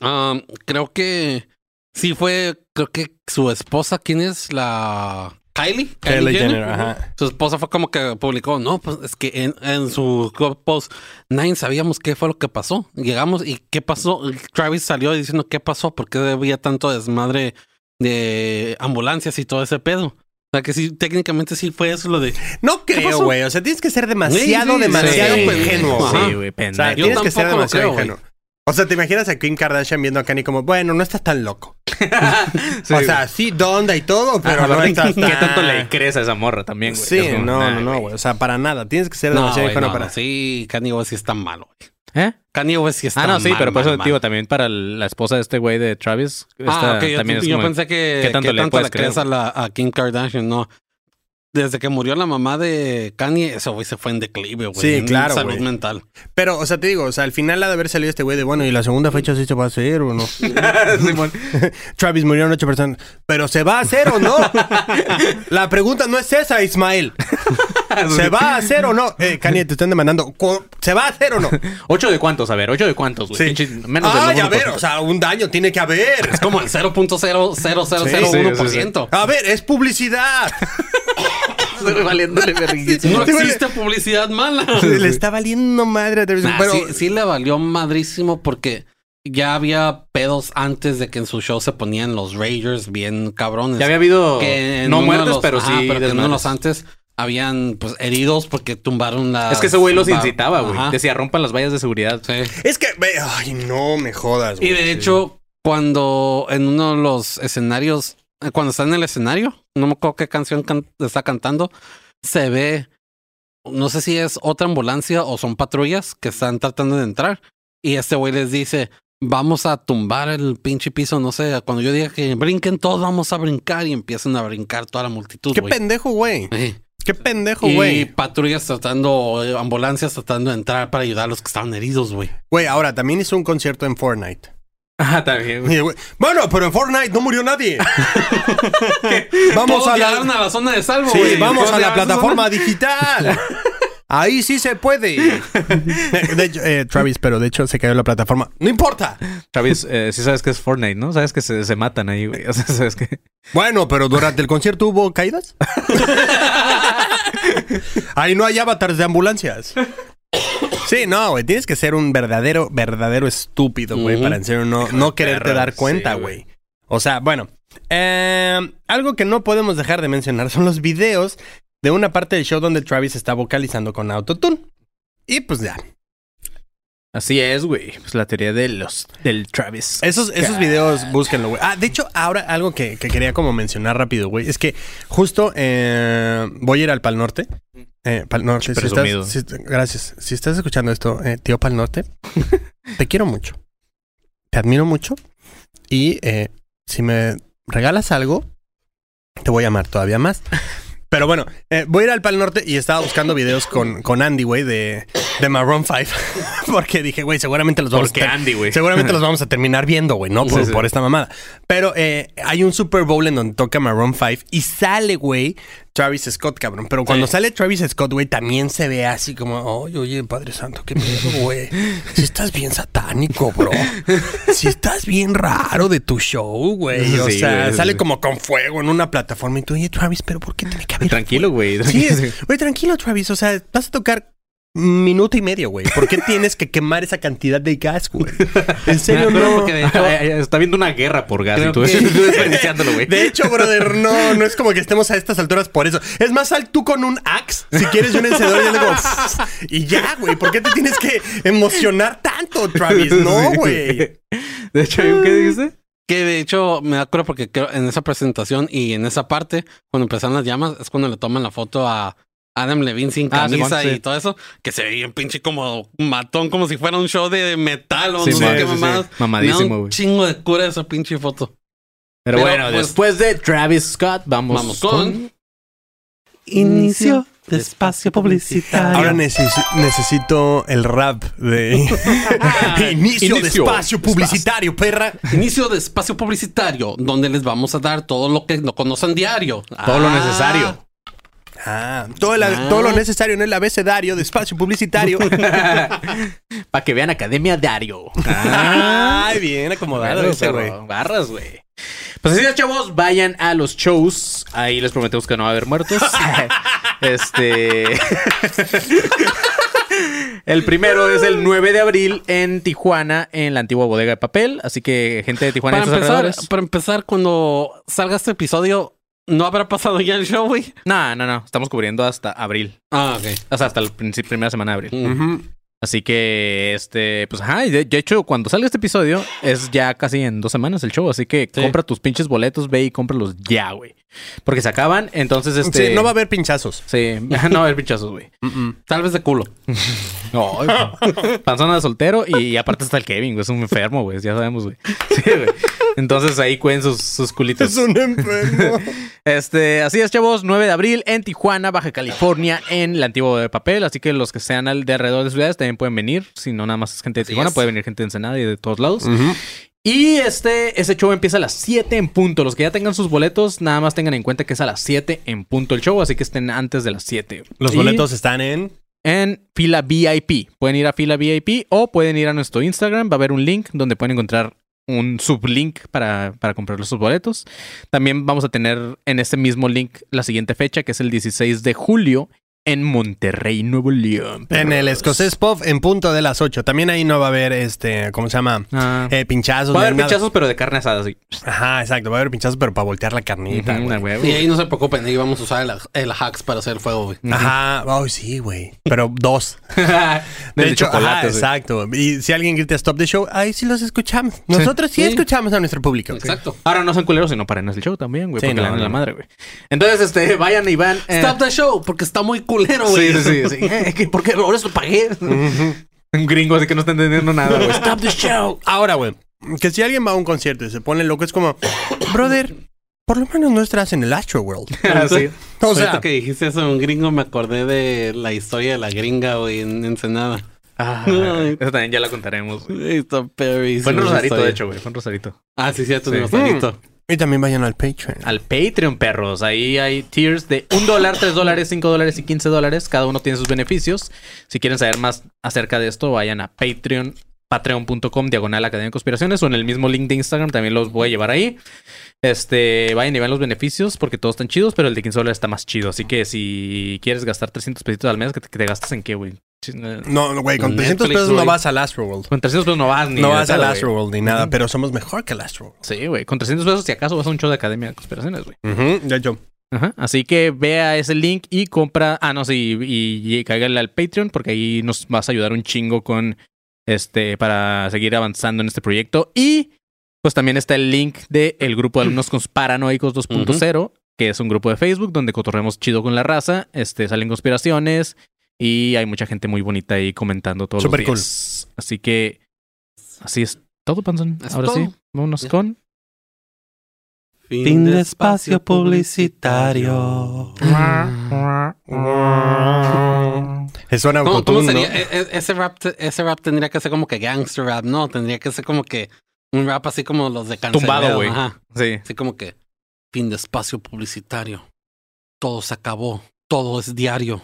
um, creo que sí fue, creo que su esposa, ¿quién es? La Kylie. Kylie Jenner, ajá. Su esposa fue como que publicó, no, pues es que en, en su post, nadie sabíamos qué fue lo que pasó. Llegamos y qué pasó. Travis salió diciendo qué pasó, por qué había tanto desmadre de ambulancias y todo ese pedo. O sea que sí, técnicamente sí fue eso lo de. No creo, güey. O sea, tienes que ser demasiado, Sí, sí, demasiado sí. ingenuo. Güey. Sí, güey, O sea, pendejo. Yo tienes que ser tampoco lo demasiado creo, ingenuo. O sea, ¿te imaginas a Kim Kardashian viendo a Kanye como, bueno, no estás tan loco? [LAUGHS] Sí, o sea, sí, donda y todo, pero Ah, no ¿Qué tan... tanto le crees a esa morra también, güey? Sí, como, no, nah, no, no, güey. O sea, para nada. Tienes que ser No, demasiado güey, no, para... no, sí, Kanye West sí está malo, güey. ¿Eh? Kanye West sí está Ah, no, sí, mal, pero por eso digo también para la esposa de este güey de Travis. Ah, esta ok, yo, también es yo como- pensé que ¿qué tanto ¿qué le tanto le crees a, la, a Kim Kardashian, no. Desde que murió la mamá de Kanye, ese güey se fue en declive, güey. Sí, en claro, Salud mental. Pero, o sea, te digo, o sea, al final ha de haber salido este güey de, bueno, ¿y la segunda fecha sí se va a hacer o no? [LAUGHS] Simón. [LAUGHS] Travis murieron ocho personas. ¿Pero se va a hacer o no? [LAUGHS] La pregunta no es esa, Ismael. ¿Se va a hacer o no? Eh, Kanye, te están demandando. ¿cu- ¿Se va a hacer o no? ¿Ocho de cuántos? A ver, ¿ocho de cuántos, güey? Sí. Menos del Ay, a 1%. ver, o sea, un daño tiene que haber. Es como el 0.00001%. A ver, es publicidad. [LAUGHS] Valiéndole. [LAUGHS] No existe publicidad mala. Le está valiendo madre a Travis. Nah, pero, sí, sí le valió madrísimo porque ya había pedos antes de que en su show se ponían los Ragers bien cabrones. Ya había habido que no los- pero ajá, sí pero que en uno de los antes habían pues heridos porque tumbaron la. Es que ese güey los incitaba, güey. Decía, rompan las vallas de seguridad. Sí. Es que, ay, no me jodas. Y güey. de hecho, cuando en uno de los escenarios, cuando está en el escenario, no me acuerdo qué canción can- está cantando, se ve, no sé si es otra ambulancia o son patrullas que están tratando de entrar. Y este güey les dice, vamos a tumbar el pinche piso, no sé, cuando yo diga que brinquen todos, vamos a brincar y empiezan a brincar toda la multitud. Qué pendejo, güey. Sí. Qué pendejo, Y güey. patrullas tratando, ambulancias tratando de entrar para ayudar a los que estaban heridos, güey. Güey, ahora también hizo un concierto en Fortnite. Ah, güey, bueno, pero en Fortnite no murió nadie. [LAUGHS] vamos a la, a la zona de salvo, sí, vamos a la plataforma digital. Ahí sí se puede. [LAUGHS] De hecho, eh, Travis, pero de hecho se cayó la plataforma. No importa. Travis, eh, sí sabes que es Fortnite, ¿no? Sabes que se, se matan ahí, güey. [LAUGHS] O sea, sabes que... Bueno, pero durante el concierto hubo caídas. Ahí no hay avatars de ambulancias. Sí, no, güey. Tienes que ser un verdadero, verdadero estúpido, güey, para en serio no, no quererte dar cuenta, sí, güey. O sea, bueno. eh, algo que no podemos dejar de mencionar son los videos de una parte del show donde Travis está vocalizando con autotune. Y pues ya. Así es, güey. Pues la teoría de los... Del Travis. Esos, esos videos, búsquenlo, güey. Ah, de hecho, ahora algo que, que quería como mencionar rápido, güey, es que justo eh, voy a ir al Pal Norte. Eh, Pal Norte, si estás, si- gracias. Si estás escuchando esto, eh, tío Pal Norte, [LAUGHS] te quiero mucho. Te admiro mucho. Y eh, si me regalas algo, te voy a amar todavía más. [LAUGHS] Pero bueno, eh, voy a ir al Pal Norte y estaba buscando videos con, con Andy, güey, de, de Maroon 5. [LAUGHS] Porque dije, güey, seguramente los vamos a Porque ter- Andy, güey. Seguramente los [LAUGHS] vamos a terminar viendo, güey, ¿no? Por, Sí, sí. por esta mamada. Pero eh, hay un Super Bowl en donde toca Maroon 5 y sale, güey, Travis Scott, cabrón. Pero cuando sale Travis Scott, güey, también se ve así como, oye, oye, Padre Santo, qué pedo, güey. Si estás bien satánico, bro. Si estás bien raro de tu show, güey. O Sí, sea, güey, sale sí. como con fuego en una plataforma y tú, oye, Travis, pero ¿por qué tiene que haber Tranquilo, güey. Sí, tranquilo. güey, tranquilo, Travis. O sea, vas a tocar minuto y medio, güey. ¿Por qué tienes que quemar esa cantidad de gas, güey? En serio, no. porque de hecho, Ah, Está viendo una guerra por gas y tú, que- [LAUGHS] tú desperdiciándolo, güey. De hecho, brother, no, no es como que estemos a estas alturas por eso. Es más, sal tú con un axe, si quieres, y un encendedor y ya, güey. ¿Por qué te tienes que emocionar tanto, Travis? No, güey. De hecho, ¿qué dice? Que de hecho me acuerdo porque creo en esa presentación y en esa parte, cuando empezaron las llamas, es cuando le toman la foto a Adam Levine sin Ah, camisa y sí. todo eso, que se ve bien pinche como matón, como si fuera un show de metal o Sí, no sí, sé qué sí, sí. mamadas. Mamadísimo, güey. chingo de cura esa pinche foto. Pero, Pero, bueno, pues, después de Travis Scott, vamos, Vamos con Inicio de espacio publicitario. Ahora necesi- necesito el rap de [LAUGHS] inicio, de espacio publicitario, perra. Inicio de espacio publicitario, donde les vamos a dar todo lo que no conocen diario. todo lo Ah. necesario. Ah, todo, la- Ah. todo lo necesario en el abecedario de espacio publicitario. [LAUGHS] Para que vean Academia Diario. Ay, bien acomodado Barras, ese, güey. Barras, güey. Pues así es, chavos, vayan a los shows. Ahí les prometemos que no va a haber muertos. [LAUGHS] este. [LAUGHS] El primero es el 9 de abril en Tijuana, en la antigua bodega de papel. Así que, gente de Tijuana y Para sus empezar, alrededores. para empezar, cuando salga este episodio, ¿no habrá pasado ya el show, güey? No, no, no. Estamos cubriendo hasta abril. Ah, ok. O sea, hasta la primera semana de abril. Así que, este, pues, ajá, y de, de hecho, cuando salga este episodio, es ya casi en dos semanas el show. Así que Sí. compra tus pinches boletos, ve y cómpralos ya, güey. Porque se acaban, entonces, este. Sí, no va a haber pinchazos. Sí, [LAUGHS] no va a haber pinchazos, güey. Tal vez de culo. [LAUGHS] No, panzona de soltero y, aparte está el Kevin, güey. Es un enfermo, güey. Ya sabemos, güey. [LAUGHS] Sí, güey. Entonces ahí cuiden sus, sus culitos. Es un enfermo. Este, así es, chavos. 9 de abril en Tijuana, Baja California, en la antigua de papel. Así que los que sean al- de alrededor de ciudades también pueden venir. Si no, nada más es gente de Tijuana, puede venir gente de Ensenada y de todos lados. Y este, ese show empieza a las 7 en punto. Los que ya tengan sus boletos, nada más tengan en cuenta que es a las 7 en punto el show, así que estén antes de las 7. Los Y boletos están en. en fila VIP. Pueden ir a fila VIP o pueden ir a nuestro Instagram. Va a haber un link donde pueden encontrar un sublink para, para comprar sus boletos. También vamos a tener en este mismo link la siguiente fecha, que es el 16 de julio en Monterrey, Nuevo León. En el escocés pop en punto de las 8. También ahí no va a haber este, ¿cómo se llama? Ah. Eh, pinchazos. Va a haber nada. pinchazos, pero de carne asada, sí. Ajá, exacto. Va a haber pinchazos, pero para voltear la carnita. Güey. Y ahí no se preocupen, ahí vamos a usar el, el hacks para hacer el fuego, güey. Ajá. Oh, sí, güey. Pero dos. [LAUGHS] De hecho, chocolate, ajá, sí. exacto. Y si alguien grita stop the show, ahí sí los escuchamos. Nosotros sí, Sí. escuchamos a nuestro público. Exacto. Ahora no son culeros, sino paren el show también, güey. Sí, porque no, le dan no, la madre, güey. Entonces, este, vayan y van. eh, Stop the show, porque está muy culero, güey. Sí, sí, sí. [LAUGHS] Eh, ¿qué- ¿Por qué ahora lo pagué? Un gringo así que no está entendiendo nada, güey. Stop the show. Ahora, güey, que si alguien va a un concierto y se pone loco, es como, brother, por lo menos no estás en el Astro World. [LAUGHS] Ah, sí. O sea, que dijiste eso un gringo, me acordé de la historia de la gringa, güey, en Ensenada. Ah, [LAUGHS] eso también ya la contaremos, güey. Está perrísimo Fue en esa Rosarito, de hecho, güey. Fue en Rosarito. Ah, sí, cierto, Sí. en Rosarito. Y también vayan al Patreon. Al Patreon, perros. Ahí hay tiers de un dólar, tres dólares, cinco dólares y 15 dólares. Cada uno tiene sus beneficios. Si quieren saber más acerca de esto, vayan a Patreon, patreon.com, diagonal Academia de Conspiraciones, o en el mismo link de Instagram, también los voy a llevar ahí. Este, vayan y vean los beneficios porque todos están chidos, pero el de 15 dólares está más chido. Así que si quieres gastar 300 pesitos al mes, ¿que te, que te gastas en qué, güey? No, güey, con Netflix, 300 pesos no vas al Astro World. Con 300 pesos no vas ni No vas al pedo, Astro güey. World ni nada, pero somos mejor que el Astro World. Sí, güey. Con 300 pesos, si acaso, vas a un show de Academia de Conspiraciones, güey. De hecho. Ajá. Así que vea ese link y compra. Ah, no, sí, y, y cáigale al Patreon porque ahí nos vas a ayudar un chingo con este para seguir avanzando en este proyecto. Y pues también está el link del el grupo de alumnos cons- paranoicos 2.0, que es un grupo de Facebook donde cotorremos chido con la raza. Este salen conspiraciones y hay mucha gente muy bonita ahí comentando todos Súper los días. Así que así es todo, Panzón. Ahora sí, vámonos con. Fin de espacio publicitario. Es suena ¿Cómo, cómo sería? ¿no? E- e- ese, rap, ese rap tendría que ser como que gangster rap, ¿no? Tendría que ser como que un rap así como los de Cancelero. Tumbado, güey. Sí. Así como que fin de espacio publicitario. todo se acabó, todo es diario.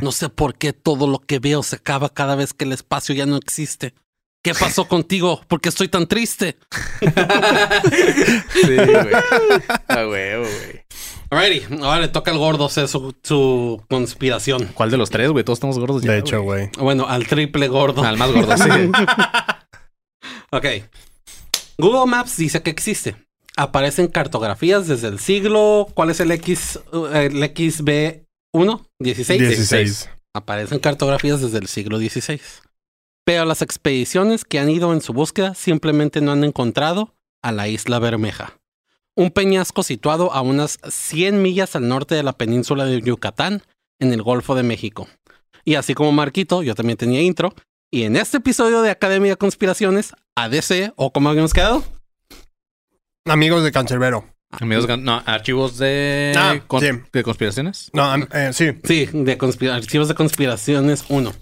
No sé por qué todo lo que veo se acaba cada vez que el espacio ya no existe. ¿Qué pasó contigo? ¿Por qué estoy tan triste? [LAUGHS] Sí, güey. A huevo, güey. Alrighty, ahora le toca al gordo hacer su, su conspiración. ¿Cuál de los tres, güey? Todos estamos gordos ya. De hecho, güey. Bueno, al triple gordo. Al más gordo, sí. [LAUGHS] Ok. Google Maps dice que existe. Aparecen cartografías desde el siglo. ¿Cuál es el X? El XB1? 16. 16. Aparecen cartografías desde el siglo XVI. Pero las expediciones que han ido en su búsqueda simplemente no han encontrado a la isla Bermeja. Un peñasco situado a unas 100 millas al norte de la península de Yucatán, en el Golfo de México. Y así como Marquito, yo también tenía intro. Y en este episodio de Academia de Conspiraciones, ADC, o como habíamos quedado, Amigos de Cancerbero. Amigos, no, archivos de, Ah, con- sí. de conspiraciones. No, eh, sí. sí, de conspira- archivos de conspiraciones 1.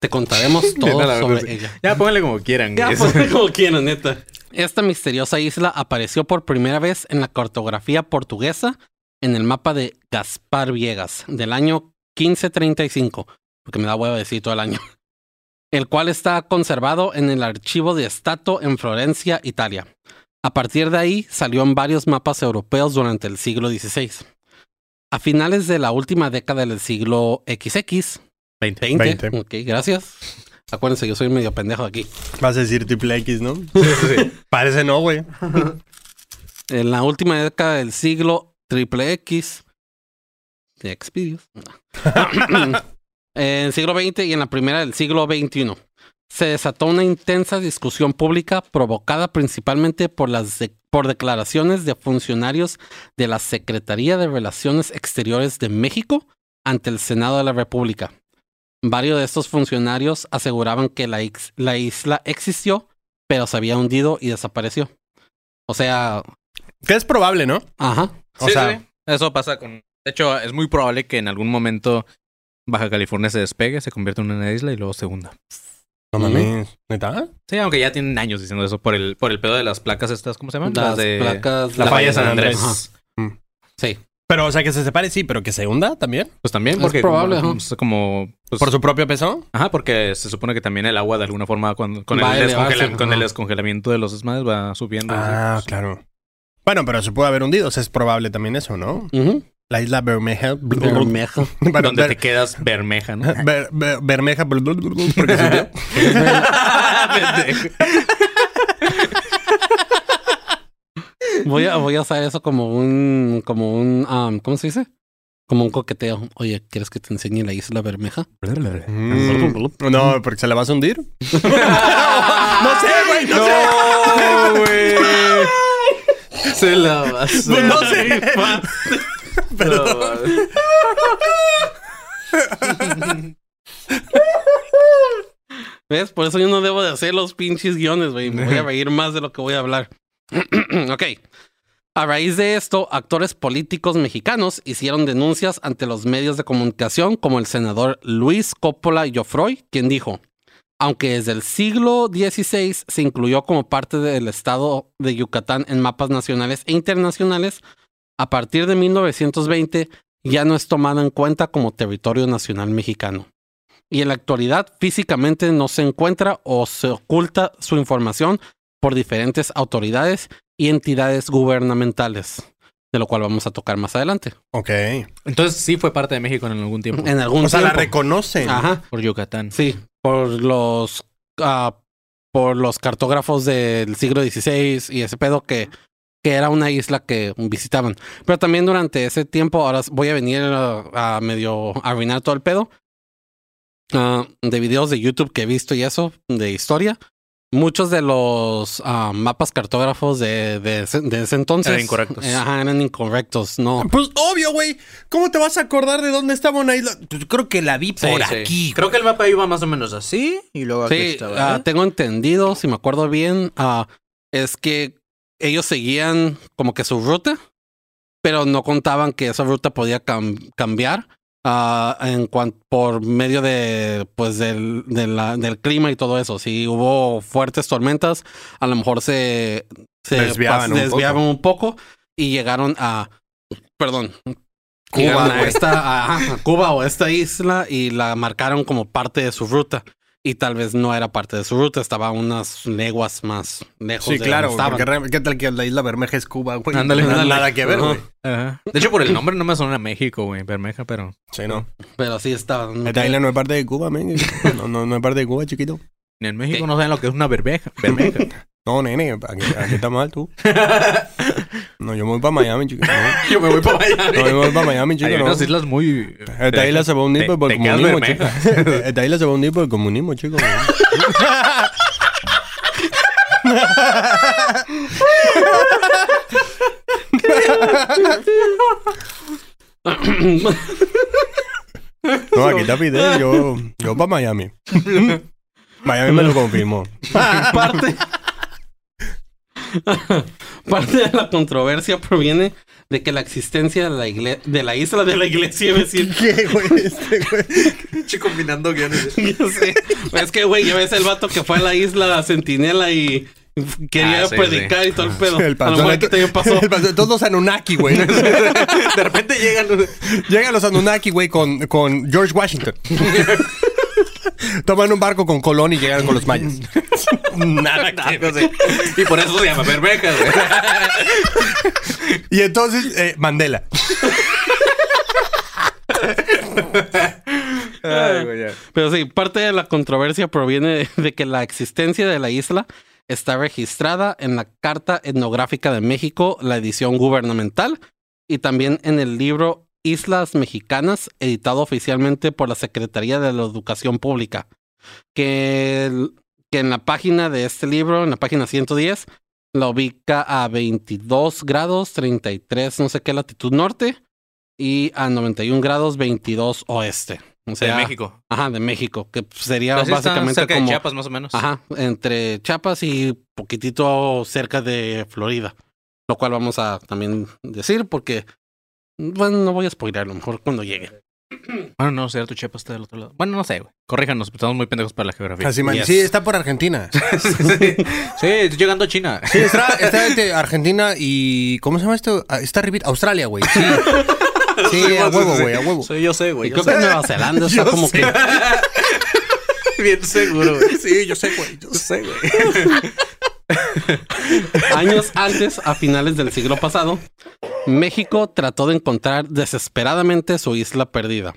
Te contaremos [LAUGHS] todo sobre ella. Ya pónganle como quieran. Ya, pues, [LAUGHS] como quieran, neta. Esta misteriosa isla apareció por primera vez en la cartografía portuguesa en el mapa de Gaspar Viegas del año 1535, porque me da hueva decir todo el año, [LAUGHS] el cual está conservado en el archivo de Stato en Florencia, Italia. A partir de ahí salió en varios mapas europeos durante el siglo XVI. A finales de la última década del siglo XX, 20. 20, 20. ok, gracias. Acuérdense, yo soy medio pendejo aquí. Vas a decir triple X, ¿no? [LAUGHS] Parece no, güey. [LAUGHS] En la última década del siglo triple X de Expedios. [LAUGHS] en el siglo XX y en la primera del siglo XXI. Se desató una intensa discusión pública provocada principalmente por las de- por declaraciones de funcionarios de la Secretaría de Relaciones Exteriores de México ante el Senado de la República. Varios de estos funcionarios aseguraban que la, ex- la isla existió, pero se había hundido y desapareció. O sea, Que es probable, ¿no? ajá. O Sí, sea, sí. Eso pasa con. De hecho, es muy probable que en algún momento Baja California se despegue, se convierta en una isla y luego se hunda. no mames. ¿Neta? Sí, aunque ya tienen años diciendo eso por el, por el pedo de las placas estas, ¿cómo se llaman? Las de placas. La falla San Andrés. Ajá. Sí. Pero, o sea, que se separe, sí, pero que se hunda también. Pues también, Es porque probable, como, es como pues, Por su propio peso. Ajá, porque se supone que también el agua de alguna forma cuando, con, el con el descongelamiento de los desmadres va subiendo. Ah, Sí. claro. Bueno, pero se puede haber hundido. O sea, es probable también eso, ¿no? La isla Bermeja. Bermeja. [LAUGHS] Bueno, Donde Ber- te quedas bermeja, ¿no? Ber- Ber- Bermeja. Porque [LAUGHS] [LAUGHS] se hundió. Voy a, voy a usar eso como un, como un, um, ¿cómo se dice? Como un coqueteo. Oye, ¿quieres que te enseñe la isla Bermeja? Mm, No, porque se la vas a hundir. [LAUGHS] no sé, güey. No, No, güey. [LAUGHS] Se la vas sé. No sé. [LAUGHS] Perdón. ¿Ves? Por eso yo no debo de hacer los pinches guiones, güey. Me voy a reír más de lo que voy a hablar. [CLEARS THROAT] ok. A raíz de esto, actores políticos mexicanos hicieron denuncias ante los medios de comunicación como el senador Luis Coppola Joffroy, quien dijo, aunque desde el siglo XVI se incluyó como parte del estado de Yucatán en mapas nacionales e internacionales, a partir de 1920 ya no es tomado en cuenta como territorio nacional mexicano y en la actualidad físicamente no se encuentra o se oculta su información por diferentes autoridades y entidades gubernamentales, de lo cual vamos a tocar más adelante. Ok. Entonces sí fue parte de México en algún tiempo. En algún O sea, la tiempo. reconocen. Ajá, Por Yucatán. sí, por los ah, por los cartógrafos del siglo XVI y ese pedo que que era una isla que visitaban. Pero también durante ese tiempo, ahora voy a venir a, a medio arruinar todo el pedo. ah, de videos de YouTube que he visto y eso, de historia. Muchos de los ah, mapas cartógrafos de, de, ese, de ese entonces Eran incorrectos. eh, ajá, eran incorrectos, no. Pues obvio, güey. ¿Cómo te vas a acordar de dónde estaba una isla? Pues, creo que la vi Sí, por sí. aquí. Creo que el mapa iba más o menos así y luego aquí Sí, estaba. ah, ¿eh? tengo entendido, si me acuerdo bien, ah, es que ellos seguían como que su ruta, pero no contaban que esa ruta podía cam- cambiar ah, en cuan- por medio de pues del, de la- del clima y todo eso. Si hubo fuertes tormentas, a lo mejor se, se Desviaban pas- un desviaban un poco y llegaron a, perdón, Cuba, a esta, a Cuba o esta isla y la marcaron como parte de su ruta. Y tal vez no era parte de su ruta, estaba unas leguas más lejos Sí, de claro, donde porque ¿qué tal que la isla Bermeja es Cuba, güey? Ándale, Nada- ándale. Nada que ver. De hecho, por el nombre no me suena a México, güey. Bermeja, pero. Sí, no. Pero sí estaban. Esta isla no es parte de Cuba, men. No, no, no es parte de Cuba, chiquito. Ni en México no saben lo que es una bermeja. Bermeja. [LAUGHS] No, nene, aquí, aquí está mal tú. [LAUGHS] No, yo me voy para Miami, chico. [LAUGHS] No, Yo me voy para allá. No, yo me voy para Miami, chico. Hay No. unas islas muy. Esta isla se va a hundir Te- por te el comunismo, chico. Esta isla se va a hundir por el comunismo, chico. No, aquí está Fidel, yo, yo para Miami. [LAUGHS] Miami me lo confirmó. parte, [LAUGHS] parte de la controversia proviene de que la existencia de la, igle- de la isla de la iglesia, iba a decir, ¿Qué, güey? Este, güey. [LAUGHS] Estoy combinando guiones. [LAUGHS] yo sé. Es que, güey, ya ves el vato que fue a la isla Centinela y quería Ah, sí, predicar y todo el pedo. El a lo mejor también pasó. el pastor- todos los Anunnaki, güey. De repente llegan. Llegan los Anunnaki, güey, con, con George Washington. Toman un barco con Colón y llegan con los mayas. [LAUGHS] Nada que ver. Y por eso se llama bermeja, güey. Y entonces, eh, Mandela. Ay, güey, ya. Pero sí, parte de la controversia proviene de que la existencia de la isla está registrada en la Carta Etnográfica de México, la edición gubernamental, y también en el libro Islas Mexicanas, editado oficialmente por la Secretaría de la Educación Pública, que, que en la página de este libro, en la página 110, la ubica a 22 grados 33, no sé qué latitud norte, y a 91 grados 22 oeste. O De sea, México. Ajá, de México, que sería está básicamente cerca como de Chiapas, más o menos. ajá, entre Chiapas y poquitito cerca de Florida. Lo cual vamos a también decir porque bueno, no voy a spoiler, a lo mejor cuando llegue. [CLEARS THROAT] Bueno, no, cierto, Chiapas está del otro lado. Bueno, no sé, güey. Corríjanos, estamos muy pendejos para la geografía. Así, man. Yes. Sí, está por Argentina. [LAUGHS] sí, estoy llegando a China. Sí, está, [LAUGHS] está entre Argentina y. ¿Cómo se llama esto? Ah, Está arribita. Australia, güey. Sí. [LAUGHS] Sí, a huevo, güey, a huevo. Soy yo sé, güey. Creo que sé. Nueva Zelanda está Yo como sé. que Bien seguro, güey. Sí, yo sé, güey. Yo sé, güey. [LAUGHS] años antes, a finales del siglo pasado, México trató de encontrar desesperadamente su isla perdida,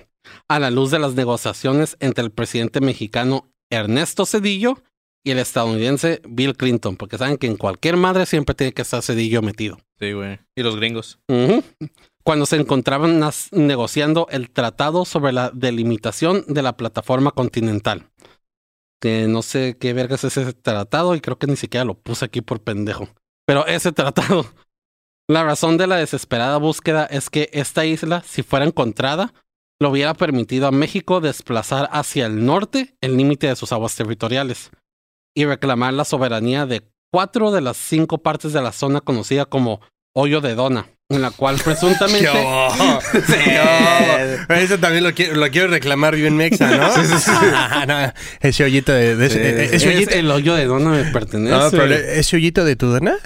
a la luz de las negociaciones entre el presidente mexicano Ernesto Cedillo y el estadounidense Bill Clinton, porque saben que en cualquier madre siempre tiene que estar Cedillo metido. Sí, güey. Y los gringos. Cuando se encontraban negociando el tratado sobre la delimitación de la plataforma continental. Que no sé qué vergas es ese tratado y creo que ni siquiera lo puse aquí por pendejo. Pero ese [LAUGHS] tratado. La razón de la desesperada búsqueda es que esta isla, si fuera encontrada, lo hubiera permitido a México desplazar hacia el norte el límite de sus aguas territoriales y reclamar la soberanía de cuatro de las cinco partes de la zona conocida como Hoyo de Dona, en la cual presuntamente [LAUGHS] No, [LAUGHS] eso también lo quiero, lo quiero reclamar bien mexa, ¿no? Sí, sí, sí. [LAUGHS] no, ese hoyito de, de ese, ese es hoyito, el hoyo de Dona me pertenece. no, pero ese hoyito de tu dona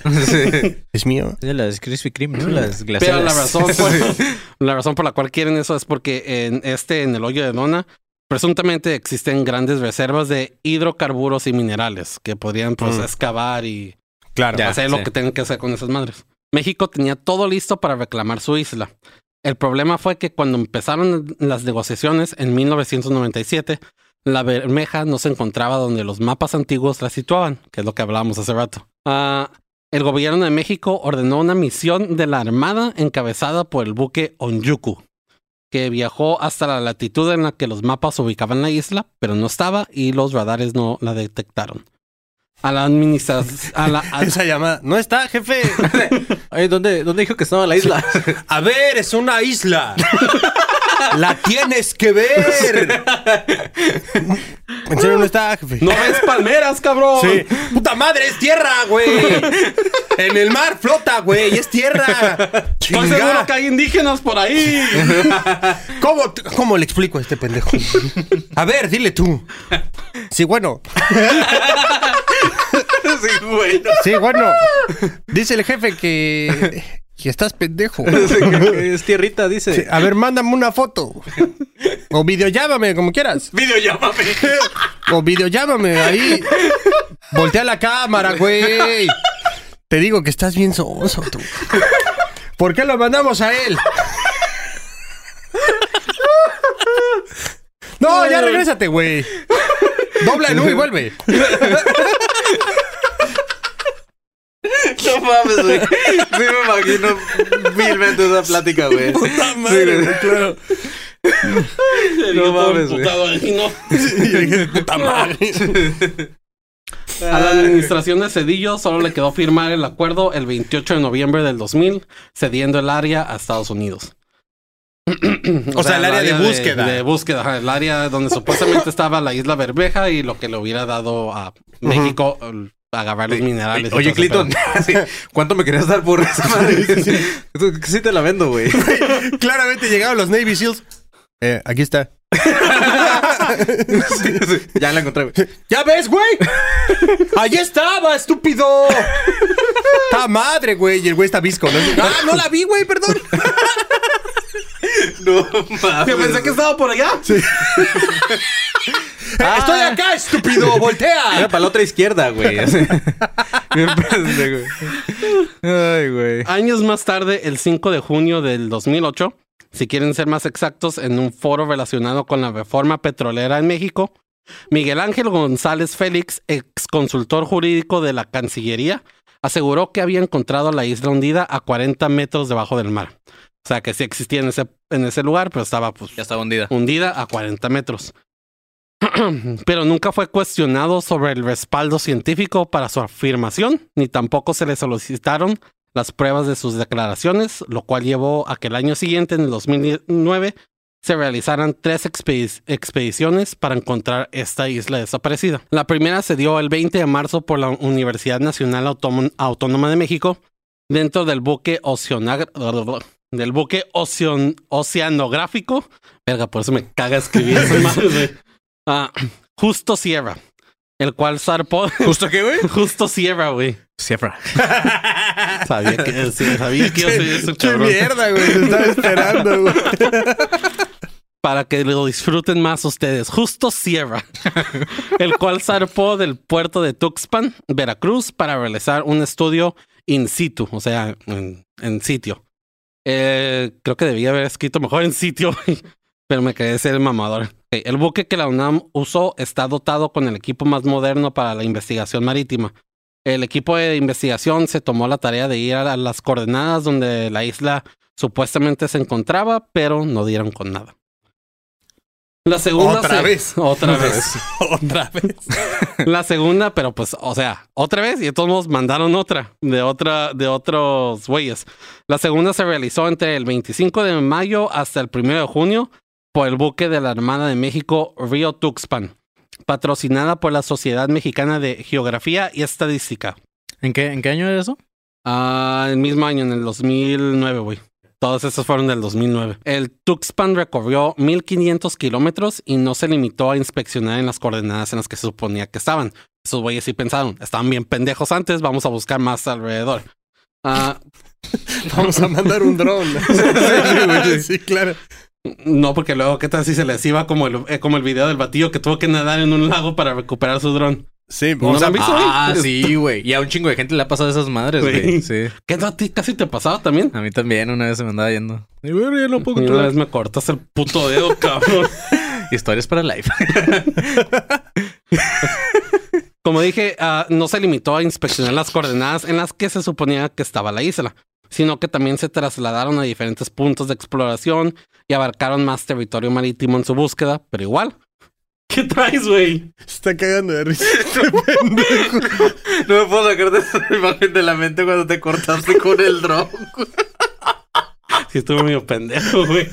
es mío. De las Krispy Kreme, ¿no? Las Pero glaciadas. la razón, por, la razón por la cual quieren eso es porque en este, en el hoyo de Dona, presuntamente existen grandes reservas de hidrocarburos y minerales que podrían pues, Mm. excavar y Claro. Ya. hacer lo que tengan que hacer con esas madres. México tenía todo listo para reclamar su isla. El problema fue que cuando empezaron las negociaciones en 1997, la Bermeja no se encontraba donde los mapas antiguos la situaban, que es lo que hablábamos hace rato. Ah, el gobierno de México ordenó una misión de la Armada encabezada por el buque Onyuku, que viajó hasta la latitud en la que los mapas ubicaban la isla, pero no estaba y los radares no la detectaron. A la administración... A la, [LAUGHS] a- Esa llamada. No está, jefe. [LAUGHS] Oye, ¿dónde, ¿dónde dijo que estaba la isla? [LAUGHS] A ver, es una isla. La tienes que ver. ¿En serio no está, jefe? ¡No ves palmeras, cabrón! Sí. Puta madre, es tierra, güey. En el mar flota, güey, es tierra. Estoy seguro que hay indígenas por ahí. [LAUGHS] ¿Cómo, ¿Cómo le explico a este pendejo? A ver, dile tú. Sí, bueno. sí, güey. Sí, bueno. Dice el jefe que Y estás pendejo. es tierrita, dice. Sí, a ver, mándame una foto. O videollámame, como quieras. Video llámame. O videollámame ahí. Voltea la cámara, güey. Te digo que estás bien soso, tú. [LAUGHS] ¿Por qué lo mandamos a él? [LAUGHS] No, ya regrésate, güey. Dobla en U y vuelve. No mames, güey. Sí me imagino vilmente esa plática, güey. Puta madre, güey, claro. No mames, güey. Puta madre. [LAUGHS] A la administración de Cedillo solo le quedó firmar el acuerdo el 28 de noviembre del 2000, cediendo el área a Estados Unidos. [CLEARS THROAT] O sea, el área de búsqueda. De, búsqueda, ajá, el área donde supuestamente [LAUGHS] estaba la isla Bermeja y lo que le hubiera dado a México el agarrar los minerales. Oye, Clinton, [LAUGHS] ¿cuánto me querías dar por esa [LAUGHS] madre? Sí, sí te la vendo, güey. Claramente llegaron los Navy SEAls. Eh, aquí está. [LAUGHS] Sí, sí, Ya la encontré, güey. ¿Ya ves, güey? Allí estaba, estúpido. ¡Ta madre, güey! Y el güey está visco, ¿no? ¡Ah, no la vi, güey! Perdón. No mames. Yo pensé que estaba por allá. ¡Estoy acá, estúpido! ¡Voltea! Era para la otra izquierda, güey. [LAUGHS] Ay, güey. Años más tarde, el 5 de junio del 2008, si quieren ser más exactos, en un foro relacionado con la reforma petrolera en México, Miguel Ángel González Félix, ex consultor jurídico de la Cancillería, aseguró que había encontrado la isla hundida a 40 metros debajo del mar. O sea, que sí existía en ese, en ese lugar, pero estaba pues Ya hundida. hundida a 40 metros. [CLEARS THROAT] Pero nunca fue cuestionado sobre el respaldo científico para su afirmación, ni tampoco se le solicitaron las pruebas de sus declaraciones, lo cual llevó a que el año siguiente, en el 2009, se realizaran tres expedi- expediciones para encontrar esta isla desaparecida. La primera se dio el 20 de marzo por la Universidad Nacional Autónoma de México, dentro del buque del buque ocean- oceanográfico. Verga, por eso me caga escribir esas [LAUGHS] madres, güey. Ah, Justo Sierra, el cual zarpó. ¿Justo qué, güey? [LAUGHS] Justo Sierra, güey. Sierra. [LAUGHS] Sabía que, sí, sabía que iba a ser eso, ¡Qué cabrón. mierda, güey! Estaba esperando, güey. [LAUGHS] para que lo disfruten más ustedes. Justo Sierra, el cual zarpó del puerto de Tuxpan, Veracruz, para realizar un estudio in situ, o sea, en, en sitio. Eh, creo que debía haber escrito mejor en sitio, pero me quedé ser el mamador. El buque que la UNAM usó está dotado con el equipo más moderno para la investigación marítima. El equipo de investigación se tomó la tarea de ir a las coordenadas donde la isla supuestamente se encontraba, pero no dieron con nada. La segunda Otra se- vez. [LAUGHS] Otra vez. [LAUGHS] Otra vez. [LAUGHS] La segunda, pero pues, o sea, otra vez y de todos modos mandaron otra de otra de otros güeyes. La segunda se realizó entre el 25 de mayo hasta el 1 de junio por el buque de la Armada de México Río Tuxpan, patrocinada por la Sociedad Mexicana de Geografía y Estadística. ¿En qué, ¿En qué año era eso? Ah, el mismo año, en el 2009, güey. Todos esos fueron del 2009. El Tuxpan recorrió 1500 kilómetros y no se limitó a inspeccionar en las coordenadas en las que se suponía que estaban. Esos güeyes sí pensaron, estaban bien pendejos antes, vamos a buscar más alrededor. Ah, [LAUGHS] Vamos a mandar un dron. [LAUGHS] sí, claro. No, porque luego, ¿qué tal si se les iba como el, eh, como el video del batillo que tuvo que nadar en un lago para recuperar su dron? Sí, ¿No o sea, han visto, Ah, güey? sí, [LAUGHS] güey. Y a un chingo de gente le ha pasado esas madres, Güey. Sí. ¿Qué a ti casi te pasaba también? A mí también una vez se me andaba yendo. Y bueno, ya no puedo Y una vez me cortas el puto dedo, [LAUGHS] cabrón. Historias para live. [LAUGHS] Como dije, ah, no se limitó a inspeccionar las coordenadas en las que se suponía que estaba la isla, sino que también se trasladaron a diferentes puntos de exploración y abarcaron más territorio marítimo en su búsqueda, pero igual. ¿Qué traes, güey? Se está cagando de risa. [LAUGHS] No me puedo sacar de esa imagen de la mente cuando te cortaste con el dron. Sí, estuve medio pendejo, güey.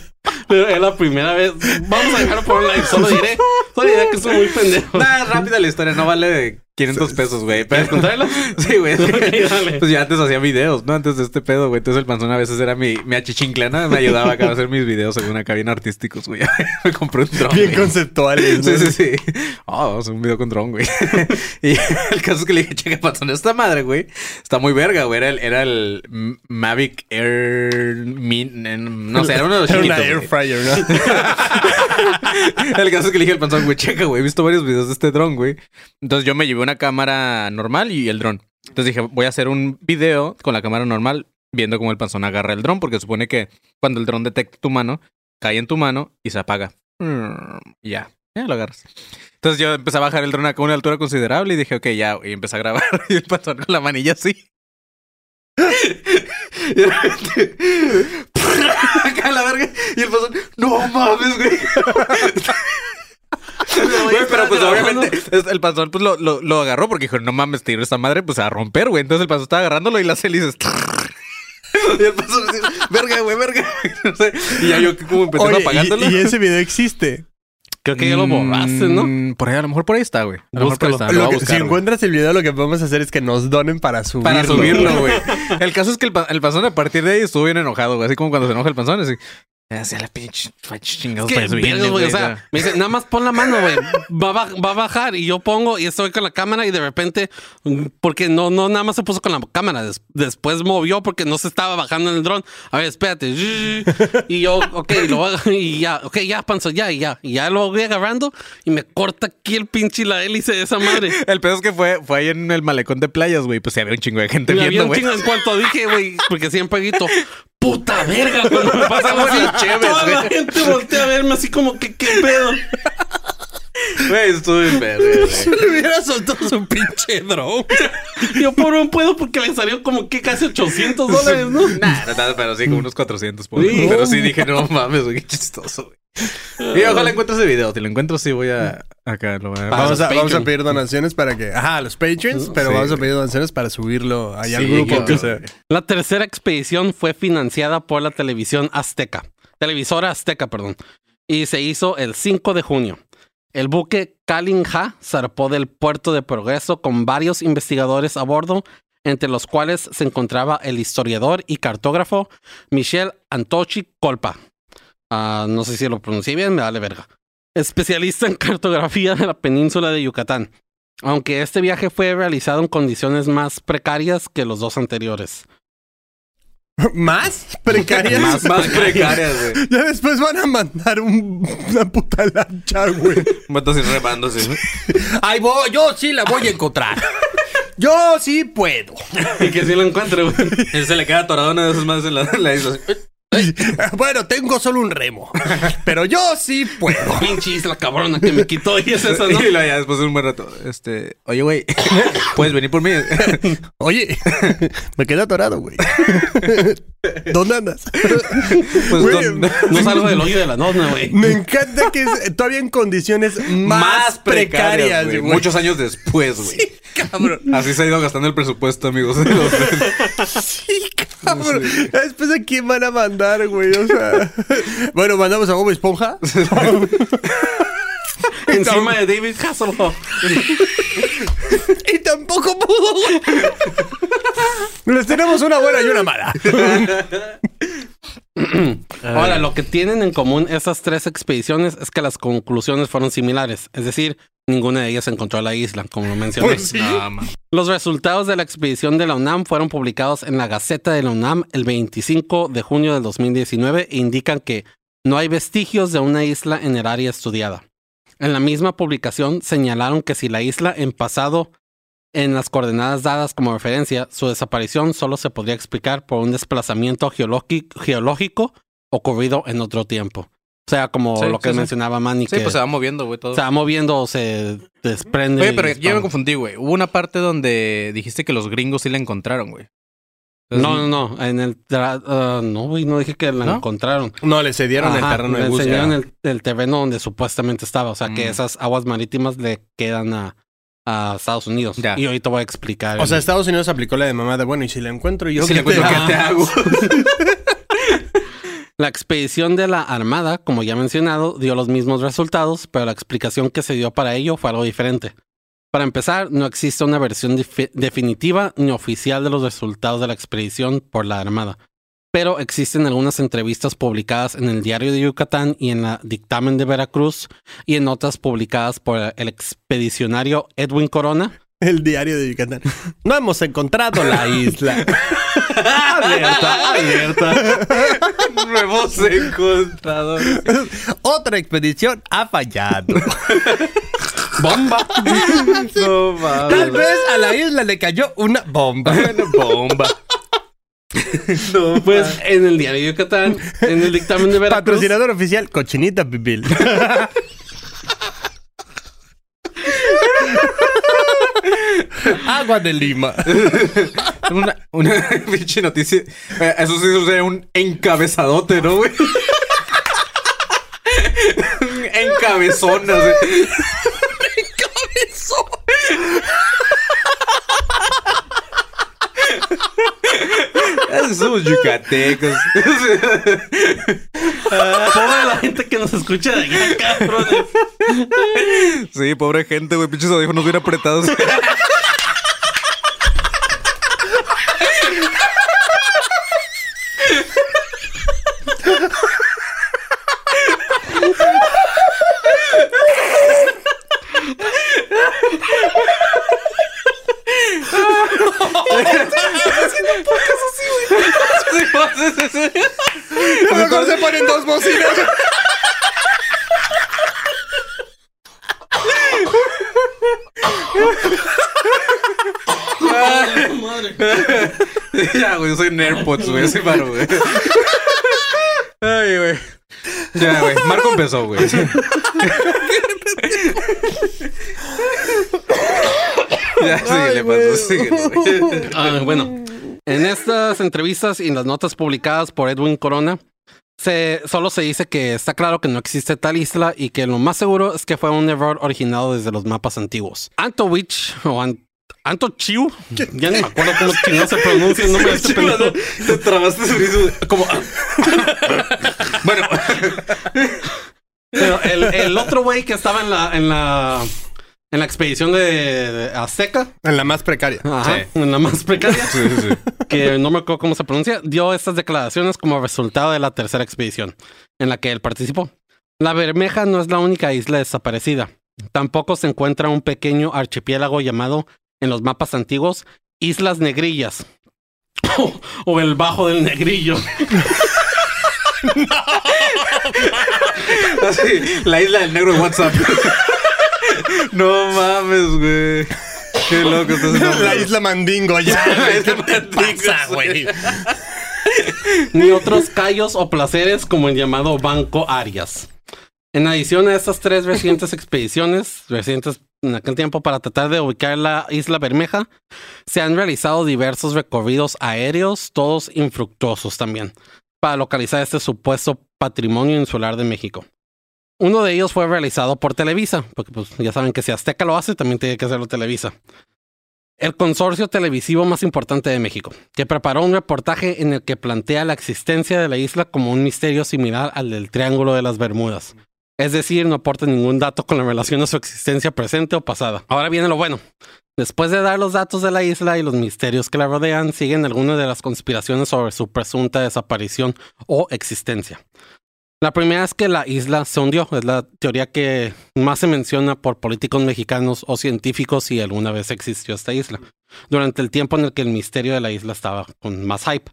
Pero es la primera vez. Vamos a dejarlo por un live. Solo diré, solo diré que estuve muy pendejo. Nah, rápida la historia, no vale 500 pesos, güey. ¿Quieres Pero... contarlo? [LAUGHS] Sí, güey. es [LAUGHS] que- Ok, dale. Pues yo antes hacía videos, ¿no? Antes de este pedo, güey. Entonces el panzón a veces era mi, mi achichinclana. Me ayudaba acá a hacer mis videos según acá bien artísticos, güey. [LAUGHS] me compré un dron. Bien conceptuales, ¿no? Sí, sí, sí. Oh, vamos a hacer un video con dron, güey. y el caso es que le dije, checa, panzón, esta madre, güey. Está muy verga, güey. Era el, era el Mavic Air Min... No sé, era uno de los Era chiquitos. una air fryer, ¿no? El caso es que le dije al panzón, güey, checa, güey. He visto varios videos de este dron, güey. Entonces yo me llevé una cámara normal y el dron. Entonces dije, voy a hacer un video con la cámara normal viendo cómo el panzón agarra el dron, porque supone que cuando el dron detecta tu mano, cae en tu mano y se apaga. Mm, Ya, ya lo agarras. Entonces yo empecé a bajar el dron a una altura considerable y dije, ok, ya, y empecé a grabar. [LAUGHS] Y el panzón con la manilla así. [LAUGHS] Y [LAUGHS] la verga. Y el panzón, no mames, güey. [LAUGHS] Güey, pero pues obviamente el panzón pues lo, lo, lo agarró porque dijo, no mames, tiro esta madre, pues a romper, güey. Entonces el panzón estaba agarrándolo y las hélices. [LAUGHS] Y el panzón así, verga, güey, verga. [LAUGHS] No sé. Y ya yo como empecé Oye, apagándolo. y, y ese video existe. Creo que ya lo borraste, ¿no? Mm, Por ahí, a lo mejor por ahí está, güey. A lo mejor por ahí Búscalo. está. Lo Lo voy a que- buscar, si güey. encuentras el video, lo que podemos hacer es que nos donen para subirlo. Para subirlo, güey. El caso es que el, el panzón a partir de ahí estuvo bien enojado, güey. Así como cuando se enoja el panzón, así. Hacia la pinche chingados para subirle, verga, güey, o sea, me dice, nada más pon la mano, güey. Va, va a bajar. Y yo pongo y estoy con la cámara y de repente, porque no, no, nada más se puso con la cámara. des- después movió porque no se estaba bajando en el dron. A ver, espérate. Y yo, ok, lo hago [LAUGHS] y ya, ok, ya, panzo, ya, y ya. Y ya lo voy agarrando y me corta aquí el pinche la hélice de esa madre. [LAUGHS] El pedo es que fue, fue ahí en el malecón de playas, güey. Pues se había un chingo de gente Y viendo, güey. en cuanto dije, güey, porque siempre grito, puta verga, cuando me pasa algo [LAUGHS] así. Chévere, Toda la gente voltea a verme así como que, ¿qué pedo? Güey, estuvo bien verga, [LAUGHS] güey. Le hubiera soltado su pinche drone. Yo por un puedo porque le salió como que casi 800 dólares, ¿no? [LAUGHS] Nah, no tanto, pero sí, como unos 400. por- Sí. Pero sí dije, no mames, qué chistoso, güey. Y ojalá encuentre ese video. Si lo encuentro, sí voy a... Acá lo voy a... Para Vamos a, vamos a pedir donaciones para que. Ajá, los Patreons, pero Sí. vamos a pedir donaciones para subirlo ahí al Sí, grupo. que- que sea. La tercera expedición fue financiada por la televisión azteca, televisora azteca, perdón, y se hizo el 5 de junio. El buque Kalinja zarpó del puerto de Progreso con varios investigadores a bordo, entre los cuales se encontraba el historiador y cartógrafo Michel Antochi Colpa. Ah, no sé si lo pronuncié bien, me vale verga. Especialista en cartografía de la península de Yucatán. Aunque este viaje fue realizado en condiciones más precarias que los dos anteriores. ¿Más? ¿Precarias? [LAUGHS] Más, más precarias, güey. [LAUGHS] Ya después van a mandar un- una puta lancha, güey. Mato así remándose, ¿no? [LAUGHS] Ay, voy, yo sí la voy a encontrar. Yo sí puedo. Y que sí lo encuentre, güey. Él se le queda atorado una de esas más en la, en la isla. [LAUGHS] Bueno, tengo solo un remo. Pero yo sí puedo. Pinche isla cabrona que me quitó y es esa, ¿no? Y luego ya después de un buen rato, este... Oye, güey, [COUGHS] ¿puedes venir por mí? [LAUGHS] Oye, me quedé atorado, güey. [LAUGHS] ¿Dónde andas? Pues. No salgo del hoyo de la nozna, güey. Me encanta que es todavía en condiciones más, precarias, güey. Muchos años después, güey. cabrón. Así se ha ido gastando el presupuesto, amigos. Sí, cabrón. Después de quién van a mandar, güey. O sea. [LAUGHS] Bueno, mandamos a Bob Esponja. [LAUGHS] [LAUGHS] Encima de David Hasselhoff. Y tampoco pudo. Les tenemos una buena y una mala. [LAUGHS] Ahora, lo que tienen en común esas tres expediciones es que las conclusiones fueron similares. Es decir, ninguna de ellas encontró la isla, como lo mencioné. Pues sí. Los resultados de la expedición de la UNAM fueron publicados en la Gaceta de la UNAM el 25 de junio del 2019 e indican que no hay vestigios de una isla en el área estudiada. En la misma publicación señalaron que si la isla en pasado en las coordenadas dadas como referencia, su desaparición solo se podría explicar por un desplazamiento geológi- geológico ocurrido en otro tiempo. O sea, como Sí, lo que sí, mencionaba Manny, Sí, que pues se va moviendo, güey, todo. se va moviendo o se desprende. Oye, pero yo me confundí, güey. Hubo una parte donde dijiste que los gringos sí la encontraron, güey. No, no, no. En el ah, no, güey, no dije que la ¿No? encontraron. No, le cedieron el terreno de le el, el terreno donde supuestamente estaba. O sea, que Mm. esas aguas marítimas le quedan a, a Estados Unidos. Ya. Y ahorita voy a explicar. O sea, el- Estados Unidos aplicó la de mamá de bueno, y si la encuentro yo. Si ¿qué le encuentro, te- ¿qué te hago? [LAUGHS] La expedición de la Armada, como ya mencionado, dio los mismos resultados, pero la explicación que se dio para ello fue algo diferente. Para empezar, no existe una versión defi- definitiva ni oficial de los resultados de la expedición por la Armada, pero existen algunas entrevistas publicadas en el Diario de Yucatán y en la Dictamen de Veracruz y en notas publicadas por el expedicionario Edwin Corona, El diario de Yucatán. No hemos encontrado la [LAUGHS] isla. alerta, alerta. No hemos encontrado. Otra expedición ha fallado. ¡Bomba! No. Tal vez a la isla le cayó una bomba. bomba. [LAUGHS] No, Pues en el Diario de Yucatán, en el Dictamen de Veracruz, Patrocinador oficial, Cochinita Pibil. [LAUGHS] Agua de Lima. [LAUGHS] Una, una pinche noticia. Eh, Eso sí sería un encabezadote, ¿no, güey? Un Encabezón, así. Somos yucatecos. [LAUGHS] pobre la gente que nos escucha de cabrones. Sí, pobre gente, güey. Pinches audífonos bien apretados. [LAUGHS] Mejor se ponen dos bocinas. ya, güey, soy en AirPods, güey. Así paro, güey. Ay, güey. Ya, güey. Marco empezó, güey. [LAUGHS] [LAUGHS] ya, síguele, paso, síguele, güey. [LAUGHS] Ah, bueno, en estas entrevistas y en las notas publicadas por Edwin Corona, se, solo se dice que está claro que no existe tal isla y que lo más seguro es que fue un error originado desde los mapas antiguos. Antowich o An- Antochiu, ya ni me acuerdo cómo no se pronuncia el nombre de este pendejo. Te trabaste. Como. bueno, [LAUGHS] Pero el, el otro güey que estaba en la, en la, en la expedición de, Azteca, En la más precaria. ajá, en la más precaria, que no me acuerdo cómo se pronuncia, dio estas declaraciones como resultado de la tercera expedición en la que él participó. La Bermeja no es la única isla desaparecida. Tampoco se encuentra un pequeño archipiélago llamado en los mapas antiguos Islas Negrillas. [COUGHS] o el Bajo del Negrillo. [LAUGHS] así, [LAUGHS] la isla del negro de WhatsApp. [LAUGHS] no mames, güey. Qué loco estás. La isla Mandingo ya. [LAUGHS] La isla ¿Qué te Mandingo, pasa, güey? ni otros callos o placeres como el llamado Banco Arias. En adición a estas tres recientes expediciones, recientes en aquel tiempo para tratar de ubicar la isla Bermeja, se han realizado diversos recorridos aéreos, todos infructuosos también, para localizar este supuesto patrimonio insular de México. Uno de ellos fue realizado por Televisa, porque pues ya saben que si Azteca lo hace, también tiene que hacerlo Televisa. El consorcio televisivo más importante de México, que preparó un reportaje en el que plantea la existencia de la isla como un misterio similar al del Triángulo de las Bermudas. Es decir, no aporta ningún dato con la relación a su existencia presente o pasada. Ahora viene lo bueno. Después de dar los datos de la isla y los misterios que la rodean, siguen algunas de las conspiraciones sobre su presunta desaparición o existencia. La primera es que la isla se hundió. Es la teoría que más se menciona por políticos mexicanos o científicos si alguna vez existió esta isla, durante el tiempo en el que el misterio de la isla estaba con más hype.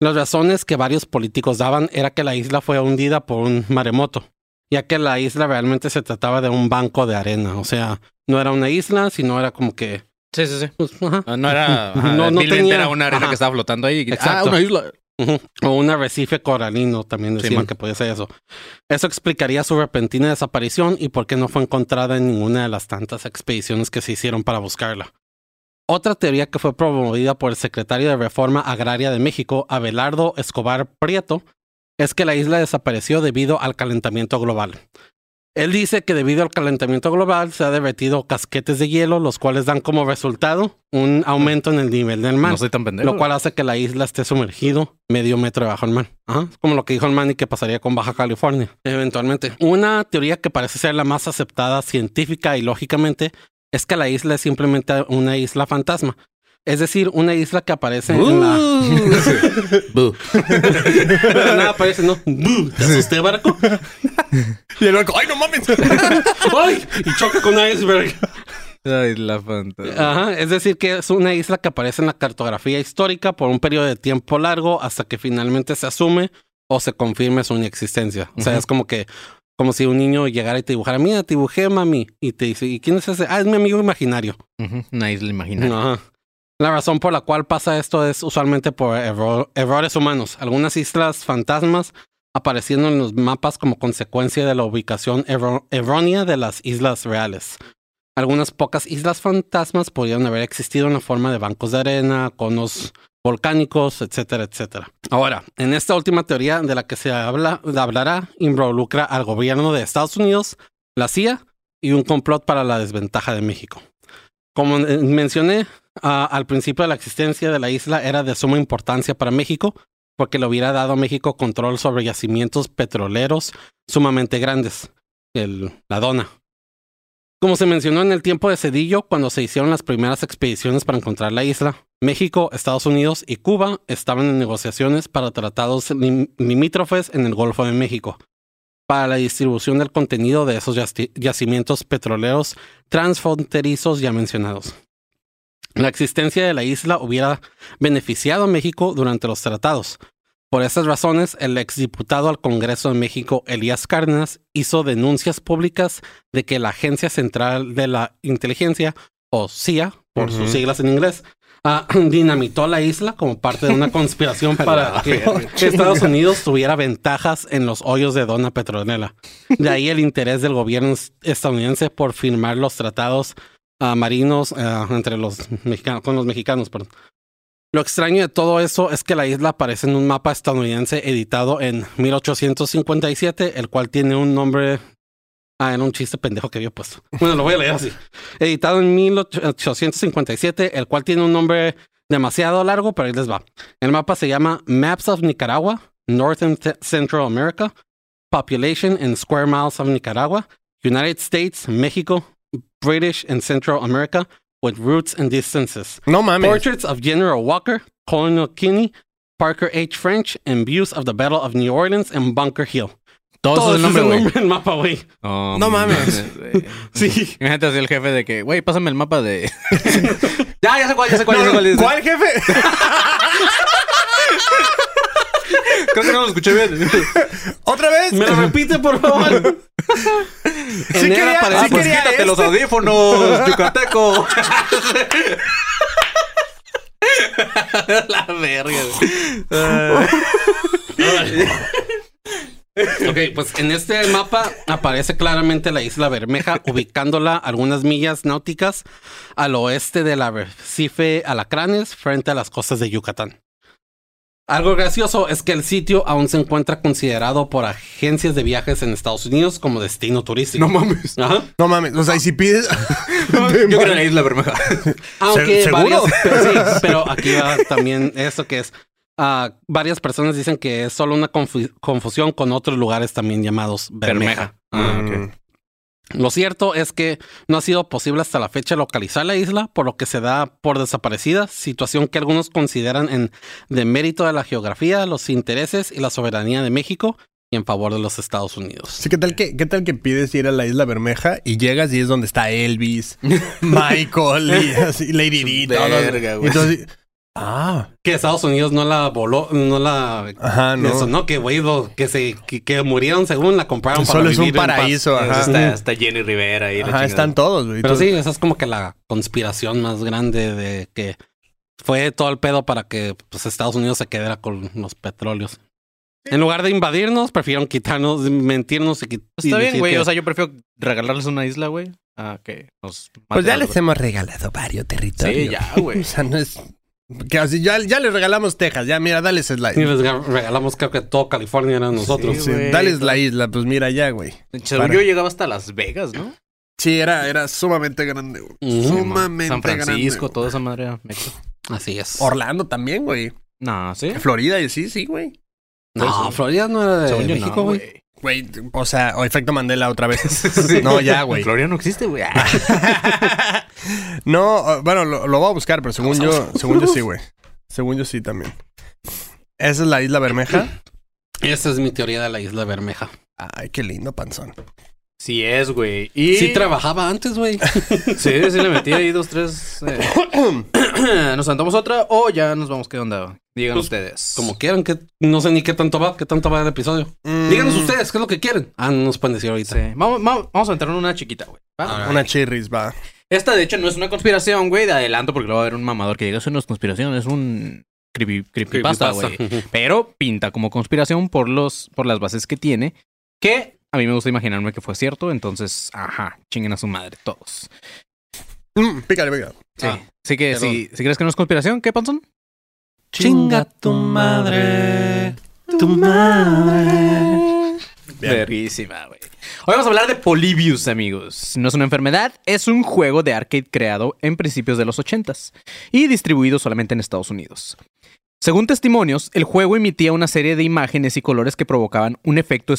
Las razones que varios políticos daban era que la isla fue hundida por un maremoto, ya que la isla realmente se trataba de un banco de arena. O sea, no era una isla, sino era como que... Sí, sí, sí. pues, ajá, Ah, No era. [LAUGHS] ajá, No, no tenía- era una arena ajá. que estaba flotando ahí. Ah, Exacto. una isla. O un arrecife coralino también decían que podía ser eso. Eso explicaría su repentina desaparición y por qué no fue encontrada en ninguna de las tantas expediciones que se hicieron para buscarla. Otra teoría que fue promovida por el secretario de Reforma Agraria de México, Abelardo Escobar Prieto, es que la isla desapareció debido al calentamiento global. Él dice que debido al calentamiento global se ha derretido casquetes de hielo, los cuales dan como resultado un aumento en el nivel del mar. No soy tan pendejo. Lo cual hace que la isla esté sumergido medio metro bajo el mar. Ajá. Como lo que dijo el Manny que pasaría con Baja California, eventualmente. Una teoría que parece ser la más aceptada científica y lógicamente es que la isla es simplemente una isla fantasma. Es decir, una isla que aparece en la... [LAUGHS] [LAUGHS] Bu. Pero nada aparece, ¿no? ¿Te asusté, barco? Y el barco, ¡ay, no mames! [LAUGHS] ¡Ay! Y choca con un iceberg. Ay, la fantasma. Ajá, es decir, que es una isla que aparece en la cartografía histórica por un periodo de tiempo largo hasta que finalmente se asume o se confirme su inexistencia. O sea, Ujú. es como que, como si un niño llegara y te dibujara, mira, te dibujé, mami. Y te dice, ¿y quién es ese? Ah, es mi amigo imaginario. Ujú, Una isla imaginaria. Ajá. La razón por la cual pasa esto es usualmente por erro- errores humanos. Algunas islas fantasmas apareciendo en los mapas como consecuencia de la ubicación errónea de las islas reales. Algunas pocas islas fantasmas podrían haber existido en la forma de bancos de arena, conos volcánicos, etcétera, etcétera. Ahora, en esta última teoría de la que se habla, hablará, involucra al gobierno de Estados Unidos, la CIA y un complot para la desventaja de México. Como mencioné, ah, al principio la existencia de la isla era de suma importancia para México porque le hubiera dado a México control sobre yacimientos petroleros sumamente grandes, el, la dona. Como se mencionó en el tiempo de Cedillo, cuando se hicieron las primeras expediciones para encontrar la isla, México, Estados Unidos y Cuba estaban en negociaciones para tratados lim- limítrofes en el Golfo de México, para la distribución del contenido de esos yaci- yacimientos petroleros transfronterizos ya mencionados. La existencia de la isla hubiera beneficiado a México durante los tratados. Por estas razones, el exdiputado al Congreso de México, Elías Cárdenas, hizo denuncias públicas de que la Agencia Central de la Inteligencia, o CIA, por sus siglas en inglés, ah, [CLEARS THROAT] dinamitó la isla como parte de una conspiración [LAUGHS] para que Estados Unidos tuviera ventajas en los hoyos de dona petrolera. De ahí el interés del gobierno es- estadounidense por firmar los tratados marinos ah, entre los mexicanos, con los mexicanos. Perdón. Lo extraño de todo eso es que la isla aparece en un mapa estadounidense editado en 1857, el cual tiene un nombre. Ah, era un chiste pendejo que había puesto. Bueno, lo voy a leer así. Editado en 1857, el cual tiene un nombre demasiado largo, pero ahí les va. El mapa se llama Maps of Nicaragua, North and Central America, Population in Square Miles of Nicaragua, United States, México, British and Central America, with roots and distances. No mames. Portraits of General Walker, Colonel Kinney, Parker H. French, and views of the Battle of New Orleans and Bunker Hill. Todo, Todo eso es el ese nombre, del [LAUGHS] mapa, güey. Oh, No mames. güey. [LAUGHS] Sí. Imagínate así el jefe de que, güey, pásame el mapa de. [LAUGHS] ya, ya sé cuál, ya sé cuál, ya sé cuál. ¿Cuál jefe? Creo que no lo escuché bien. [LAUGHS] ¿Otra vez? ¿Me lo repite, por favor? Sí quería- sí Ah, pues quería quítate este. los audífonos, yucateco. [LAUGHS] La verga. Ok, pues en este mapa aparece claramente la isla Bermeja, ubicándola algunas millas náuticas al oeste del arrecife Alacranes, frente a las costas de Yucatán. Algo gracioso es que el sitio aún se encuentra considerado por agencias de viajes en Estados Unidos como destino turístico. No mames. Ajá. No mames. O sea, y si pides. [LAUGHS] [LAUGHS] Yo creo en la isla Bermeja. [LAUGHS] Aunque ¿Seguro? varias, pero, sí, pero aquí va también eso que es. ah, varias personas dicen que es solo una confu- confusión con otros lugares también llamados Bermeja. Ah, ok. Lo cierto es que no ha sido posible hasta la fecha localizar la isla, por lo que se da por desaparecida, situación que algunos consideran en demérito de la geografía, los intereses y la soberanía de México y en favor de los Estados Unidos. Sí, ¿qué tal que, qué tal que pides ir a la isla Bermeja y llegas y es donde está Elvis, [LAUGHS] Michael y así, Lady Di, todos. Verga, así, ah, Que Estados Unidos no la voló, no la ajá, no. Eso, no, que güey, que se que, que murieron según la compraron para Solo es un vivir paraíso, ajá. Está, está Jenny Rivera ahí. la Ajá, están todos, güey. Pero Tú- sí, esa es como que la conspiración más grande de que fue todo el pedo para que pues, Estados Unidos se quedara con los petróleos. En lugar de invadirnos, prefirieron quitarnos, mentirnos y quitarnos. Está bien, güey. O sea, yo prefiero regalarles una isla, güey, a que nos Pues ya les hemos regalado varios territorios. Sí, ya, güey. [LAUGHS] O sea, no es. Que así, ya, ya les regalamos Texas, ya, mira, dale slide. Y les ga- regalamos, creo que todo California era nosotros. Sí, güey, dales todo. la isla, pues mira ya, güey. Yo llegaba hasta Las Vegas, ¿no? Sí, era, era sumamente grande, güey. Sumamente San Francisco, grande, toda esa madre. México. Así es. Orlando también, güey. No, sí. Florida y sí, sí, güey. no, Florida no era de México, no, güey. Güey. O sea, o efecto Mandela otra vez. [LAUGHS] No, ya, güey. Gloria no existe, güey. [LAUGHS] No, bueno, lo, lo voy a buscar, pero según yo, según yo sí, güey. Según yo sí también. Esa es la Isla Bermeja. Esa es mi teoría de la isla Bermeja. Ay, qué lindo panzón. Sí es, güey. Y... Sí trabajaba antes, güey. [LAUGHS] Sí, sí le metí ahí dos, tres. eh. [CLEARS THROAT] ¿Nos sentamos otra o ya nos vamos? ¿Qué onda? Digan Pues, ustedes. Como quieran, que no sé ni qué tanto va, qué tanto va el episodio. Mm, Díganos ustedes, ¿qué es lo que quieren? Ah, no nos pueden decir ahorita. Sí. Vamos, vamos, vamos a entrar en una chiquita, güey. Una chirris, va. Esta, de hecho, no es una conspiración, güey. De adelanto, porque luego va a haber un mamador que diga, eso no es conspiración, es un creepy, creepypasta, güey. Pero pinta como conspiración por, los, por las bases que tiene. Que a mí me gusta imaginarme que fue cierto. Entonces, ajá, chinguen a su madre todos. Mm, pícale, pícale. Sí. Ah, Así que perdón. si, si crees que no es conspiración, ¿qué, Panzón? Chinga tu madre. Tu madre. Verguísima, güey. Hoy vamos a hablar de Polybius, amigos. No es una enfermedad, es un juego de arcade creado en principios de los 80s y distribuido solamente en Estados Unidos. Según testimonios, el juego emitía una serie de imágenes y colores que provocaban un efecto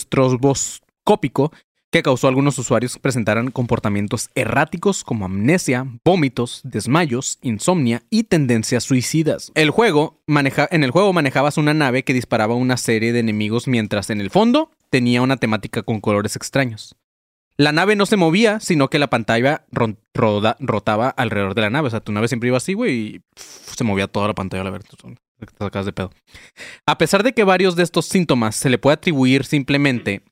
estroboscópico que causó a algunos usuarios que presentaran comportamientos erráticos como amnesia, vómitos, desmayos, insomnia y tendencias suicidas. El juego maneja- en el juego manejabas una nave que disparaba una serie de enemigos mientras en el fondo tenía una temática con colores extraños. La nave no se movía, sino que la pantalla rotaba alrededor de la nave. O sea, tu nave siempre iba así, güey, y se movía toda la pantalla la ver. Te sacas de pedo. A pesar de que varios de estos síntomas se le puede atribuir simplemente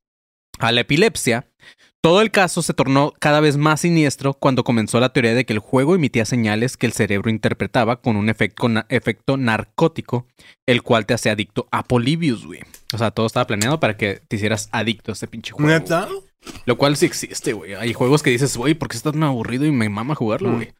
a la epilepsia, todo el caso se tornó cada vez más siniestro cuando comenzó la teoría de que el juego emitía señales que el cerebro interpretaba con un efecto, na- efecto narcótico, el cual te hace adicto a Polybius, güey. O sea, todo estaba planeado para que te hicieras adicto a este pinche juego. ¿Neta? Lo cual sí existe, güey. Hay juegos que dices, güey, ¿por qué estás tan aburrido y me mama jugarlo, güey?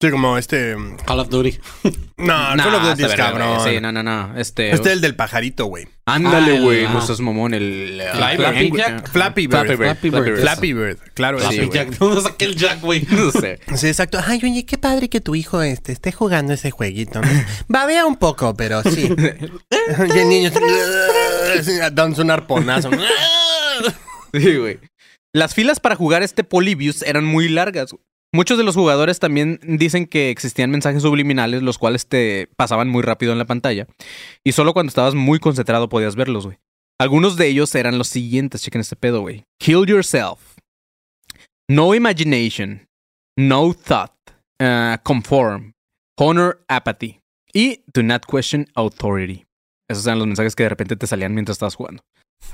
Sí, como este. Call of Duty. [LAUGHS] No, Nah, Call of Duty es cabrón. Sí, no, no, no. Este. Este es el del pajarito, güey. Ándale, güey. No seas mamón. El. Flappy Flappy Jack. Flappy Bird. Flappy Bird. Flappy Bird. Flappy Bird. Claro, sí, güey. Jack, ¿dónde saqué el Jack, güey? No [LAUGHS] sé. Sí, exacto. Ay, oye, qué padre que tu hijo este, esté jugando ese jueguito. ¿no? Babea un poco, pero sí. [LAUGHS] y el niño dándose un arponazo. Sí, güey. Las filas para jugar este Polybius eran muy largas. güey. Muchos de los jugadores también dicen que existían mensajes subliminales, los cuales te pasaban muy rápido en la pantalla. Y solo cuando estabas muy concentrado podías verlos, güey. Algunos de ellos eran los siguientes, chequen este pedo, güey. Kill yourself. No imagination. No thought. uh, conform. Honor apathy. Y do not question authority. Esos eran los mensajes que de repente te salían mientras estabas jugando.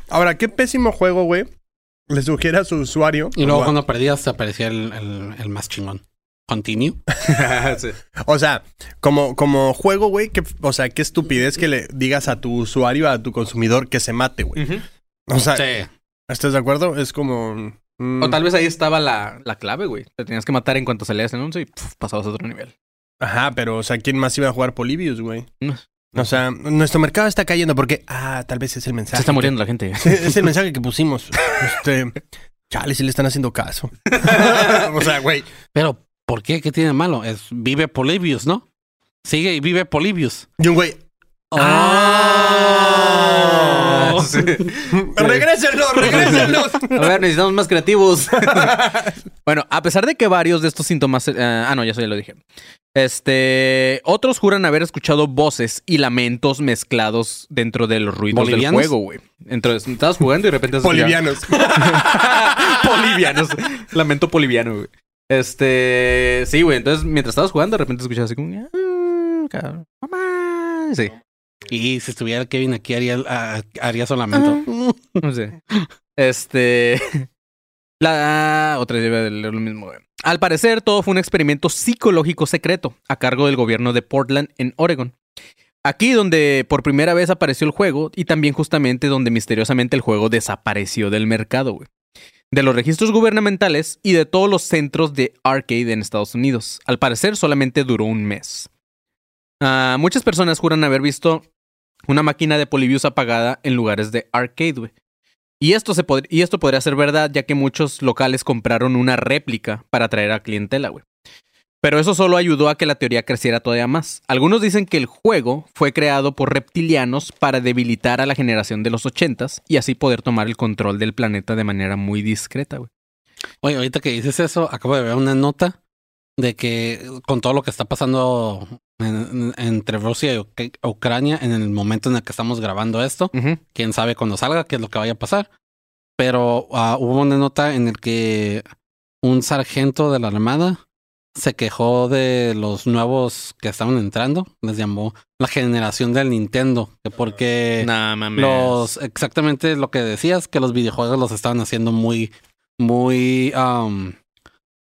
Ahora, qué pésimo juego, güey. Le sugiere a su usuario. Y luego cuando perdías te aparecía el, el, el más chingón. Continue. [LAUGHS] Sí. o sea, como, como juego, güey, que, o sea, qué estupidez que le digas a tu usuario, a tu consumidor, que se mate, güey. O sea, Sí. ¿estás de acuerdo? Es como. mm, O tal vez ahí estaba la, la clave, güey. Te tenías que matar en cuanto salías en anuncio y pasabas a otro nivel. Ajá, pero, o sea, ¿quién más iba a jugar Polybius, güey? No. O sea, nuestro mercado está cayendo porque, ah, tal vez es el mensaje. Se está que- muriendo la gente. Es el mensaje que pusimos. Este. Chale, si le están haciendo caso. [LAUGHS] o sea, güey. Pero, ¿por qué? ¿Qué tiene de malo? Es vive Polybius, ¿no? Sigue y vive Polybius. Y un güey. Ah, [LAUGHS] sí. [LAUGHS] ¡Regrésenlos, regrésenlos! A ver, necesitamos más creativos. [LAUGHS] bueno, a pesar de que varios de estos síntomas. eh, ah, no, ya eso ya lo dije. Este. Otros juran haber escuchado voces y lamentos mezclados dentro de los ruidos del juego, güey. Entonces, estabas jugando y de repente. se escuchaba- Bolivianos. Bolivianos. Lamento boliviano, güey. Este. Sí, güey. Entonces, mientras estabas jugando, de repente escuchabas así como. "Ah, cabrón, Mamá. Sí. Y si estuviera Kevin aquí, haría, ah, haría solamente. No sé. Este. [LAUGHS] La otra debe de leer lo mismo. güey. Al parecer, todo fue un experimento psicológico secreto a cargo del gobierno de Portland en Oregon. Aquí donde por primera vez apareció el juego y también justamente donde misteriosamente el juego desapareció del mercado, güey. De los registros gubernamentales y de todos los centros de arcade en Estados Unidos. Al parecer solamente duró un mes. Ah, muchas personas juran haber visto una máquina de Polybius apagada en lugares de arcade, güey. Y esto, y esto podría ser verdad, ya que muchos locales compraron una réplica para atraer a clientela, güey. Pero eso solo ayudó a que la teoría creciera todavía más. Algunos dicen que el juego fue creado por reptilianos para debilitar a la generación de los ochentas y así poder tomar el control del planeta de manera muy discreta, güey. Oye, ahorita que dices eso, acabo de ver una nota de que con todo lo que está pasando en- en- entre Rusia y Uc- Ucrania en el momento en el que estamos grabando esto, quién sabe cuando salga qué es lo que vaya a pasar. Pero ah, hubo una nota en el que un sargento de la Armada se quejó de los nuevos que estaban entrando. Les llamó la generación del Nintendo. Que porque Nah, los exactamente lo que decías, que los videojuegos los estaban haciendo muy, muy, um,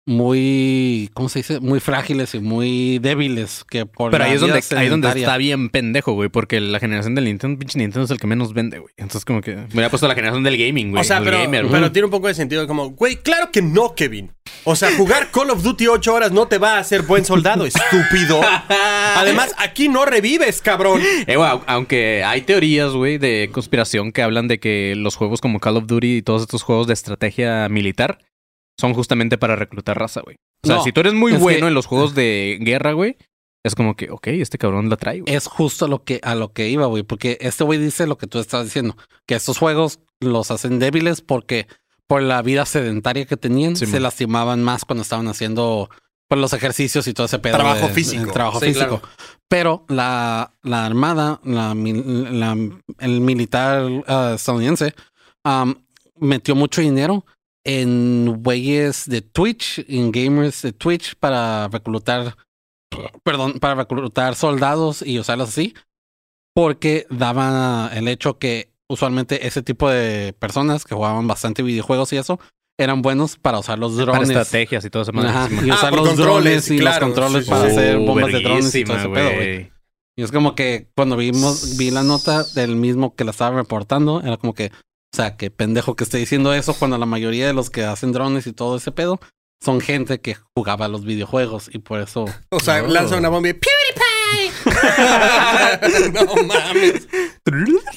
muy, ¿cómo se dice? Muy frágiles y muy débiles. Que por Pero ahí es, donde, ahí es donde está bien pendejo, güey, porque la generación del Nintendo, pinche Nintendo es el que menos vende, güey. Entonces, como que me hubiera puesto la generación del gaming, güey. o sea, el pero, gamer, güey. pero tiene un poco de sentido como, güey, claro que no, Kevin. O sea, jugar Call of Duty 8 horas no te va a hacer buen soldado, estúpido. [LAUGHS] Además, aquí no revives, cabrón. Eh, güey, aunque hay teorías, güey, de conspiración que hablan de que los juegos como Call of Duty y todos estos juegos de estrategia militar son justamente para reclutar raza, güey. O sea, No, si tú eres muy bueno que- en los juegos de guerra, güey, es como que, ok, este cabrón la trae, güey. Es justo lo que, a lo que iba, güey. Porque este güey dice lo que tú estás diciendo. Que estos juegos los hacen débiles porque por la vida sedentaria que tenían, Sí, se man. lastimaban más cuando estaban haciendo pues, los ejercicios y todo ese pedo. Trabajo de- físico. el trabajo Sí, físico. claro. Pero la, la armada, la, mil- la- el militar ah, estadounidense, am, metió mucho dinero en güeyes de Twitch, en gamers de Twitch para reclutar, perdón, para reclutar soldados y usarlos así, porque daba el hecho que usualmente ese tipo de personas que jugaban bastante videojuegos y eso eran buenos para usar los Para drones. estrategias y todo eso. Ajá, y Ah, usar por los drones y claro, los controles sí, para hacer bombas de drones y todo ese verguísima, pedo, güey. Y es como que cuando vimos, vi la nota del mismo que la estaba reportando, era como que, sea, que pendejo que esté diciendo eso cuando la mayoría de los que hacen drones y todo ese pedo son gente que jugaba a los videojuegos y por eso. [LAUGHS] O sea, No. lanza una bomba y [LAUGHS] ¡PewDiePie! [LAUGHS] no mames.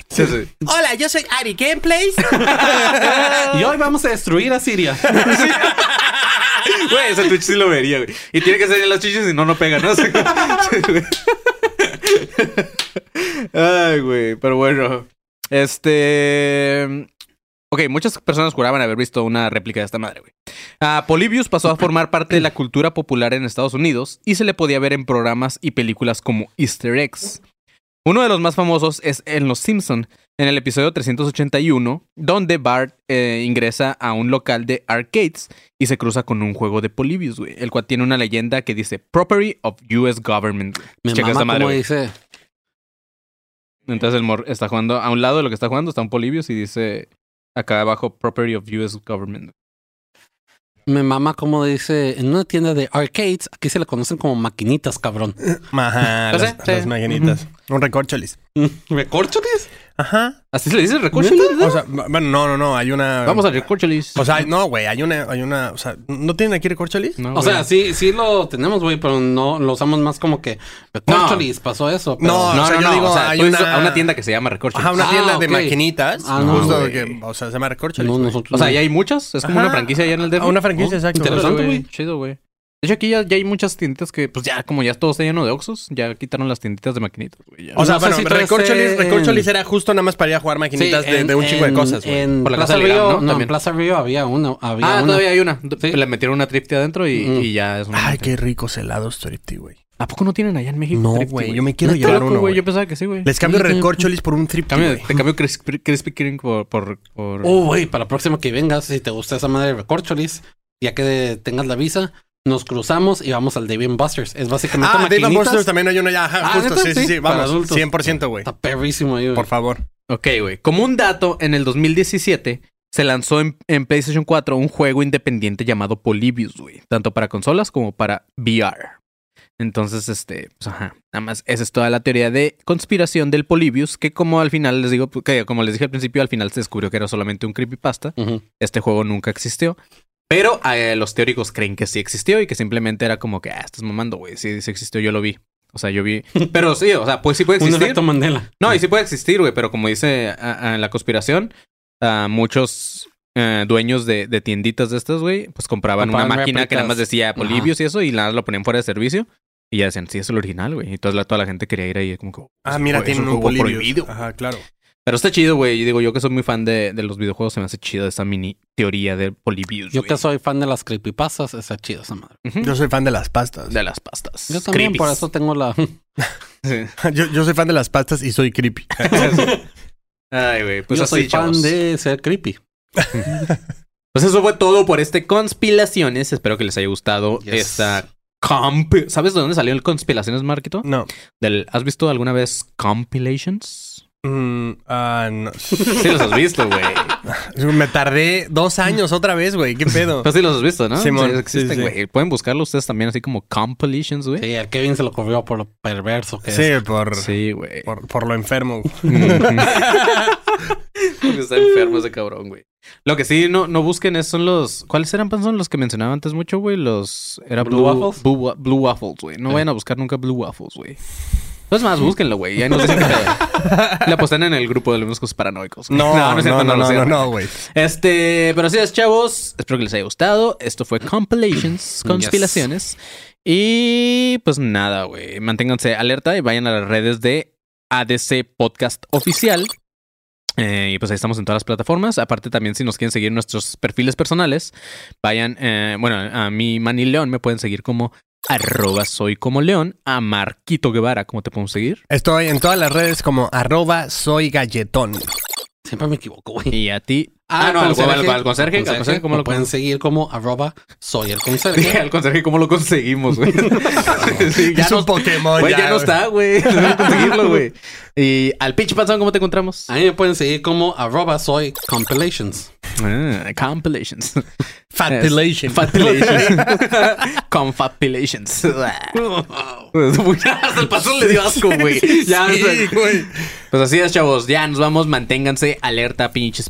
Sí, sí. Hola, yo soy Ari Gameplays. Y hoy vamos a destruir a Siria. Güey, ese Twitch sí lo vería, güey. Y tiene que ser en las chichis y no, no pega, ¿no? Ay, güey, pero bueno. Este. Ok, muchas personas juraban haber visto una réplica de esta madre, güey. Ah, Polybius pasó a formar parte de la cultura popular en Estados Unidos y se le podía ver en programas y películas como Easter eggs. Uno de los más famosos es en Los Simpson, en el episodio 381, donde Bart eh, ingresa a un local de arcades y se cruza con un juego de Polybius, güey, el cual tiene una leyenda que dice Property of US Government. Me Checa mama esta madre, como dice. Entonces el mor está jugando, a un lado de lo que está jugando está un Polybius y dice acá abajo Property of US Government. Me mama como dice. En una tienda de arcades, aquí se le conocen como maquinitas, cabrón. Ajá, [LAUGHS] las maquinitas. Un recorcholis. ¿Recorcholis? Ajá. ¿Así se le dice recorcholis? O sea, bueno, no, no, no. Hay una. Vamos a recorcholis. O sea, no, güey. Hay una, hay una. O sea, ¿no tienen aquí recorcholis? No, O güey. sea, sí, sí lo tenemos, güey, pero no lo usamos más como que recorcholis, pasó eso. pero- No, no, o sea, no, yo no, digo, o sea, hay tú una- a una tienda que se llama recorcholis. Ajá, una Ah, tienda de ok. maquinitas. Ah, no, justo que, o sea, se llama recorcholis. No, güey. nosotros O sea, ya hay muchas, es como Ajá. una franquicia allá en el DF. Ah, una franquicia, Oh, exacto. interesante. Güey. Chido, güey. De hecho, aquí ya, ya hay muchas tienditas que, pues ya, como ya todo está lleno de Oxxos, ya quitaron las tienditas de maquinitas, güey. ya. O sea, No bueno, si recorcholis, en- recorcholis era justo nama más para ir a jugar maquinitas Sí, de, en- de un chingo de cosas, güey. En Por la Plaza Río, ¿no? no, También. en Plaza Río había una. Había ah, una. todavía hay una. Sí. Le metieron una tripte adentro y, Mm. y ya es una. Ay, qué ricos helados Tripty, güey. ¿A poco no tienen allá en México? No, güey, yo me quiero llevar loco, uno, güey. güey. Yo pensaba que sí, güey. Les cambio Sí, recorcholis por un Tripty, Cambio, te cambio Crispy, Crispy Kreme por... por, por- Oh, güey, para la próxima que vengas, si te gusta esa madre de recorcholis, ya que tengas la visa, nos cruzamos y vamos al Dave Busters. Es básicamente Ah, Dave and. Busters también hay uno ya. Ajá, Ah, justo, ¿neta? sí, sí, Sí, sí. para Vamos, adultos. 100%, güey. Está perrísimo ahí, güey. Por favor. Ok, güey. Como un dato, en el 2017 se lanzó en, en PlayStation 4 un juego independiente llamado Polybius, güey. Tanto para consolas como para VR. Entonces, este, pues ajá. Nada más, esa es toda la teoría de conspiración del Polybius, que como al final les digo, que como les dije al principio, al final se descubrió que era solamente un creepypasta. Ujú. Este juego nunca existió. Pero eh, los teóricos creen que sí existió y que simplemente era como que, ah, estás mamando, güey. Sí, sí existió, yo lo vi. O sea, yo vi. [LAUGHS] Pero sí, o sea, pues sí puede Un existir. efecto Mandela. No, y sí puede existir, güey, pero como dice la conspiración, muchos eh, dueños de, de tienditas de estas, güey, pues compraban una máquina que nada más decía Polibios y eso, y nada más lo ponían fuera de servicio. Y ya decían, sí, es el original, güey. Y toda la, toda la gente quería ir ahí, como que. Ah, mira, tienen un un prohibido. Ajá, claro. Pero está chido, güey. Y digo, yo que soy muy fan de, de los videojuegos, se me hace chido esa mini teoría de Polibius. Yo que soy fan de las creepypastas, está chido esa madre. Yo soy fan de las pastas. De las pastas. Yo también, por eso tengo la... [LAUGHS] Sí. [LAUGHS] Yo, yo soy fan de las pastas y soy creepy. [LAUGHS] Ay, güey. Pues yo así, soy fan de ser creepy. Pues eso fue todo por este Conspiraciones. Espero que les haya gustado Yes. esta comp. ¿Sabes de dónde salió el Conspiraciones, Marquito? No. Del, ¿Has visto alguna vez compilations? Mm, ah, no. [LAUGHS] Sí los has visto, güey. [LAUGHS] Me tardé dos años otra vez, güey. ¿Qué pedo? Pues sí los has visto, ¿no? Simón, Sí, existen, sí. Pueden buscarlo ustedes también así como compilations, güey. Sí, el Kevin se lo cogió por lo perverso que Sí, es. por, Sí, güey. por, por lo enfermo. [LAUGHS] Está enfermo ese cabrón, güey. Lo que sí no, no busquen es son los. ¿Cuáles eran, Panzón? Los que mencionaba antes mucho, güey. Los. Era Blue Waffles? Blue, wa- Blue Waffles, güey. No Sí. vayan a buscar nunca Blue Waffles, güey. Es más, búsquenlo, güey. Ya nos dicen que le apostan en el grupo de los cosas paranoicos. güey. No, no, es no, cierto, no, no, no, güey. Este, pero así es, chavos. Espero que les haya gustado. Esto fue Compilations, Conspiraciones. Y pues nada, güey. Manténganse alerta y vayan a las redes de ADC Podcast Oficial. Eh, y pues ahí estamos en todas las plataformas. Aparte, también si nos quieren seguir nuestros perfiles personales, vayan, eh, bueno, a mi Manny León me pueden seguir como arroba soy como león. A Marquito Guevara, ¿cómo te podemos seguir? Estoy en todas las redes como arroba soy galletón. Siempre me equivoco, güey. Y a ti. Ah, no, al, al, al conserje. Al conserje, ¿cómo lo pueden seguir como arroba soy el conserje. Al conserje, ¿cómo lo conseguimos, güey? [LAUGHS] Sí, ya es no, un Pokémon güey, ya. ya no está, güey. [LAUGHS] Conseguirlo, güey. Y al pinche panzón, ¿cómo te encontramos? A mí me pueden seguir como arroba soy compilations. Ah, compilations. Fatulation. Fatulations. Confabulations. Hasta el pasón le dio asco, güey. [LAUGHS] Ya, Sí, güey. Pues así es, chavos. Ya nos vamos. Manténganse alerta, pinches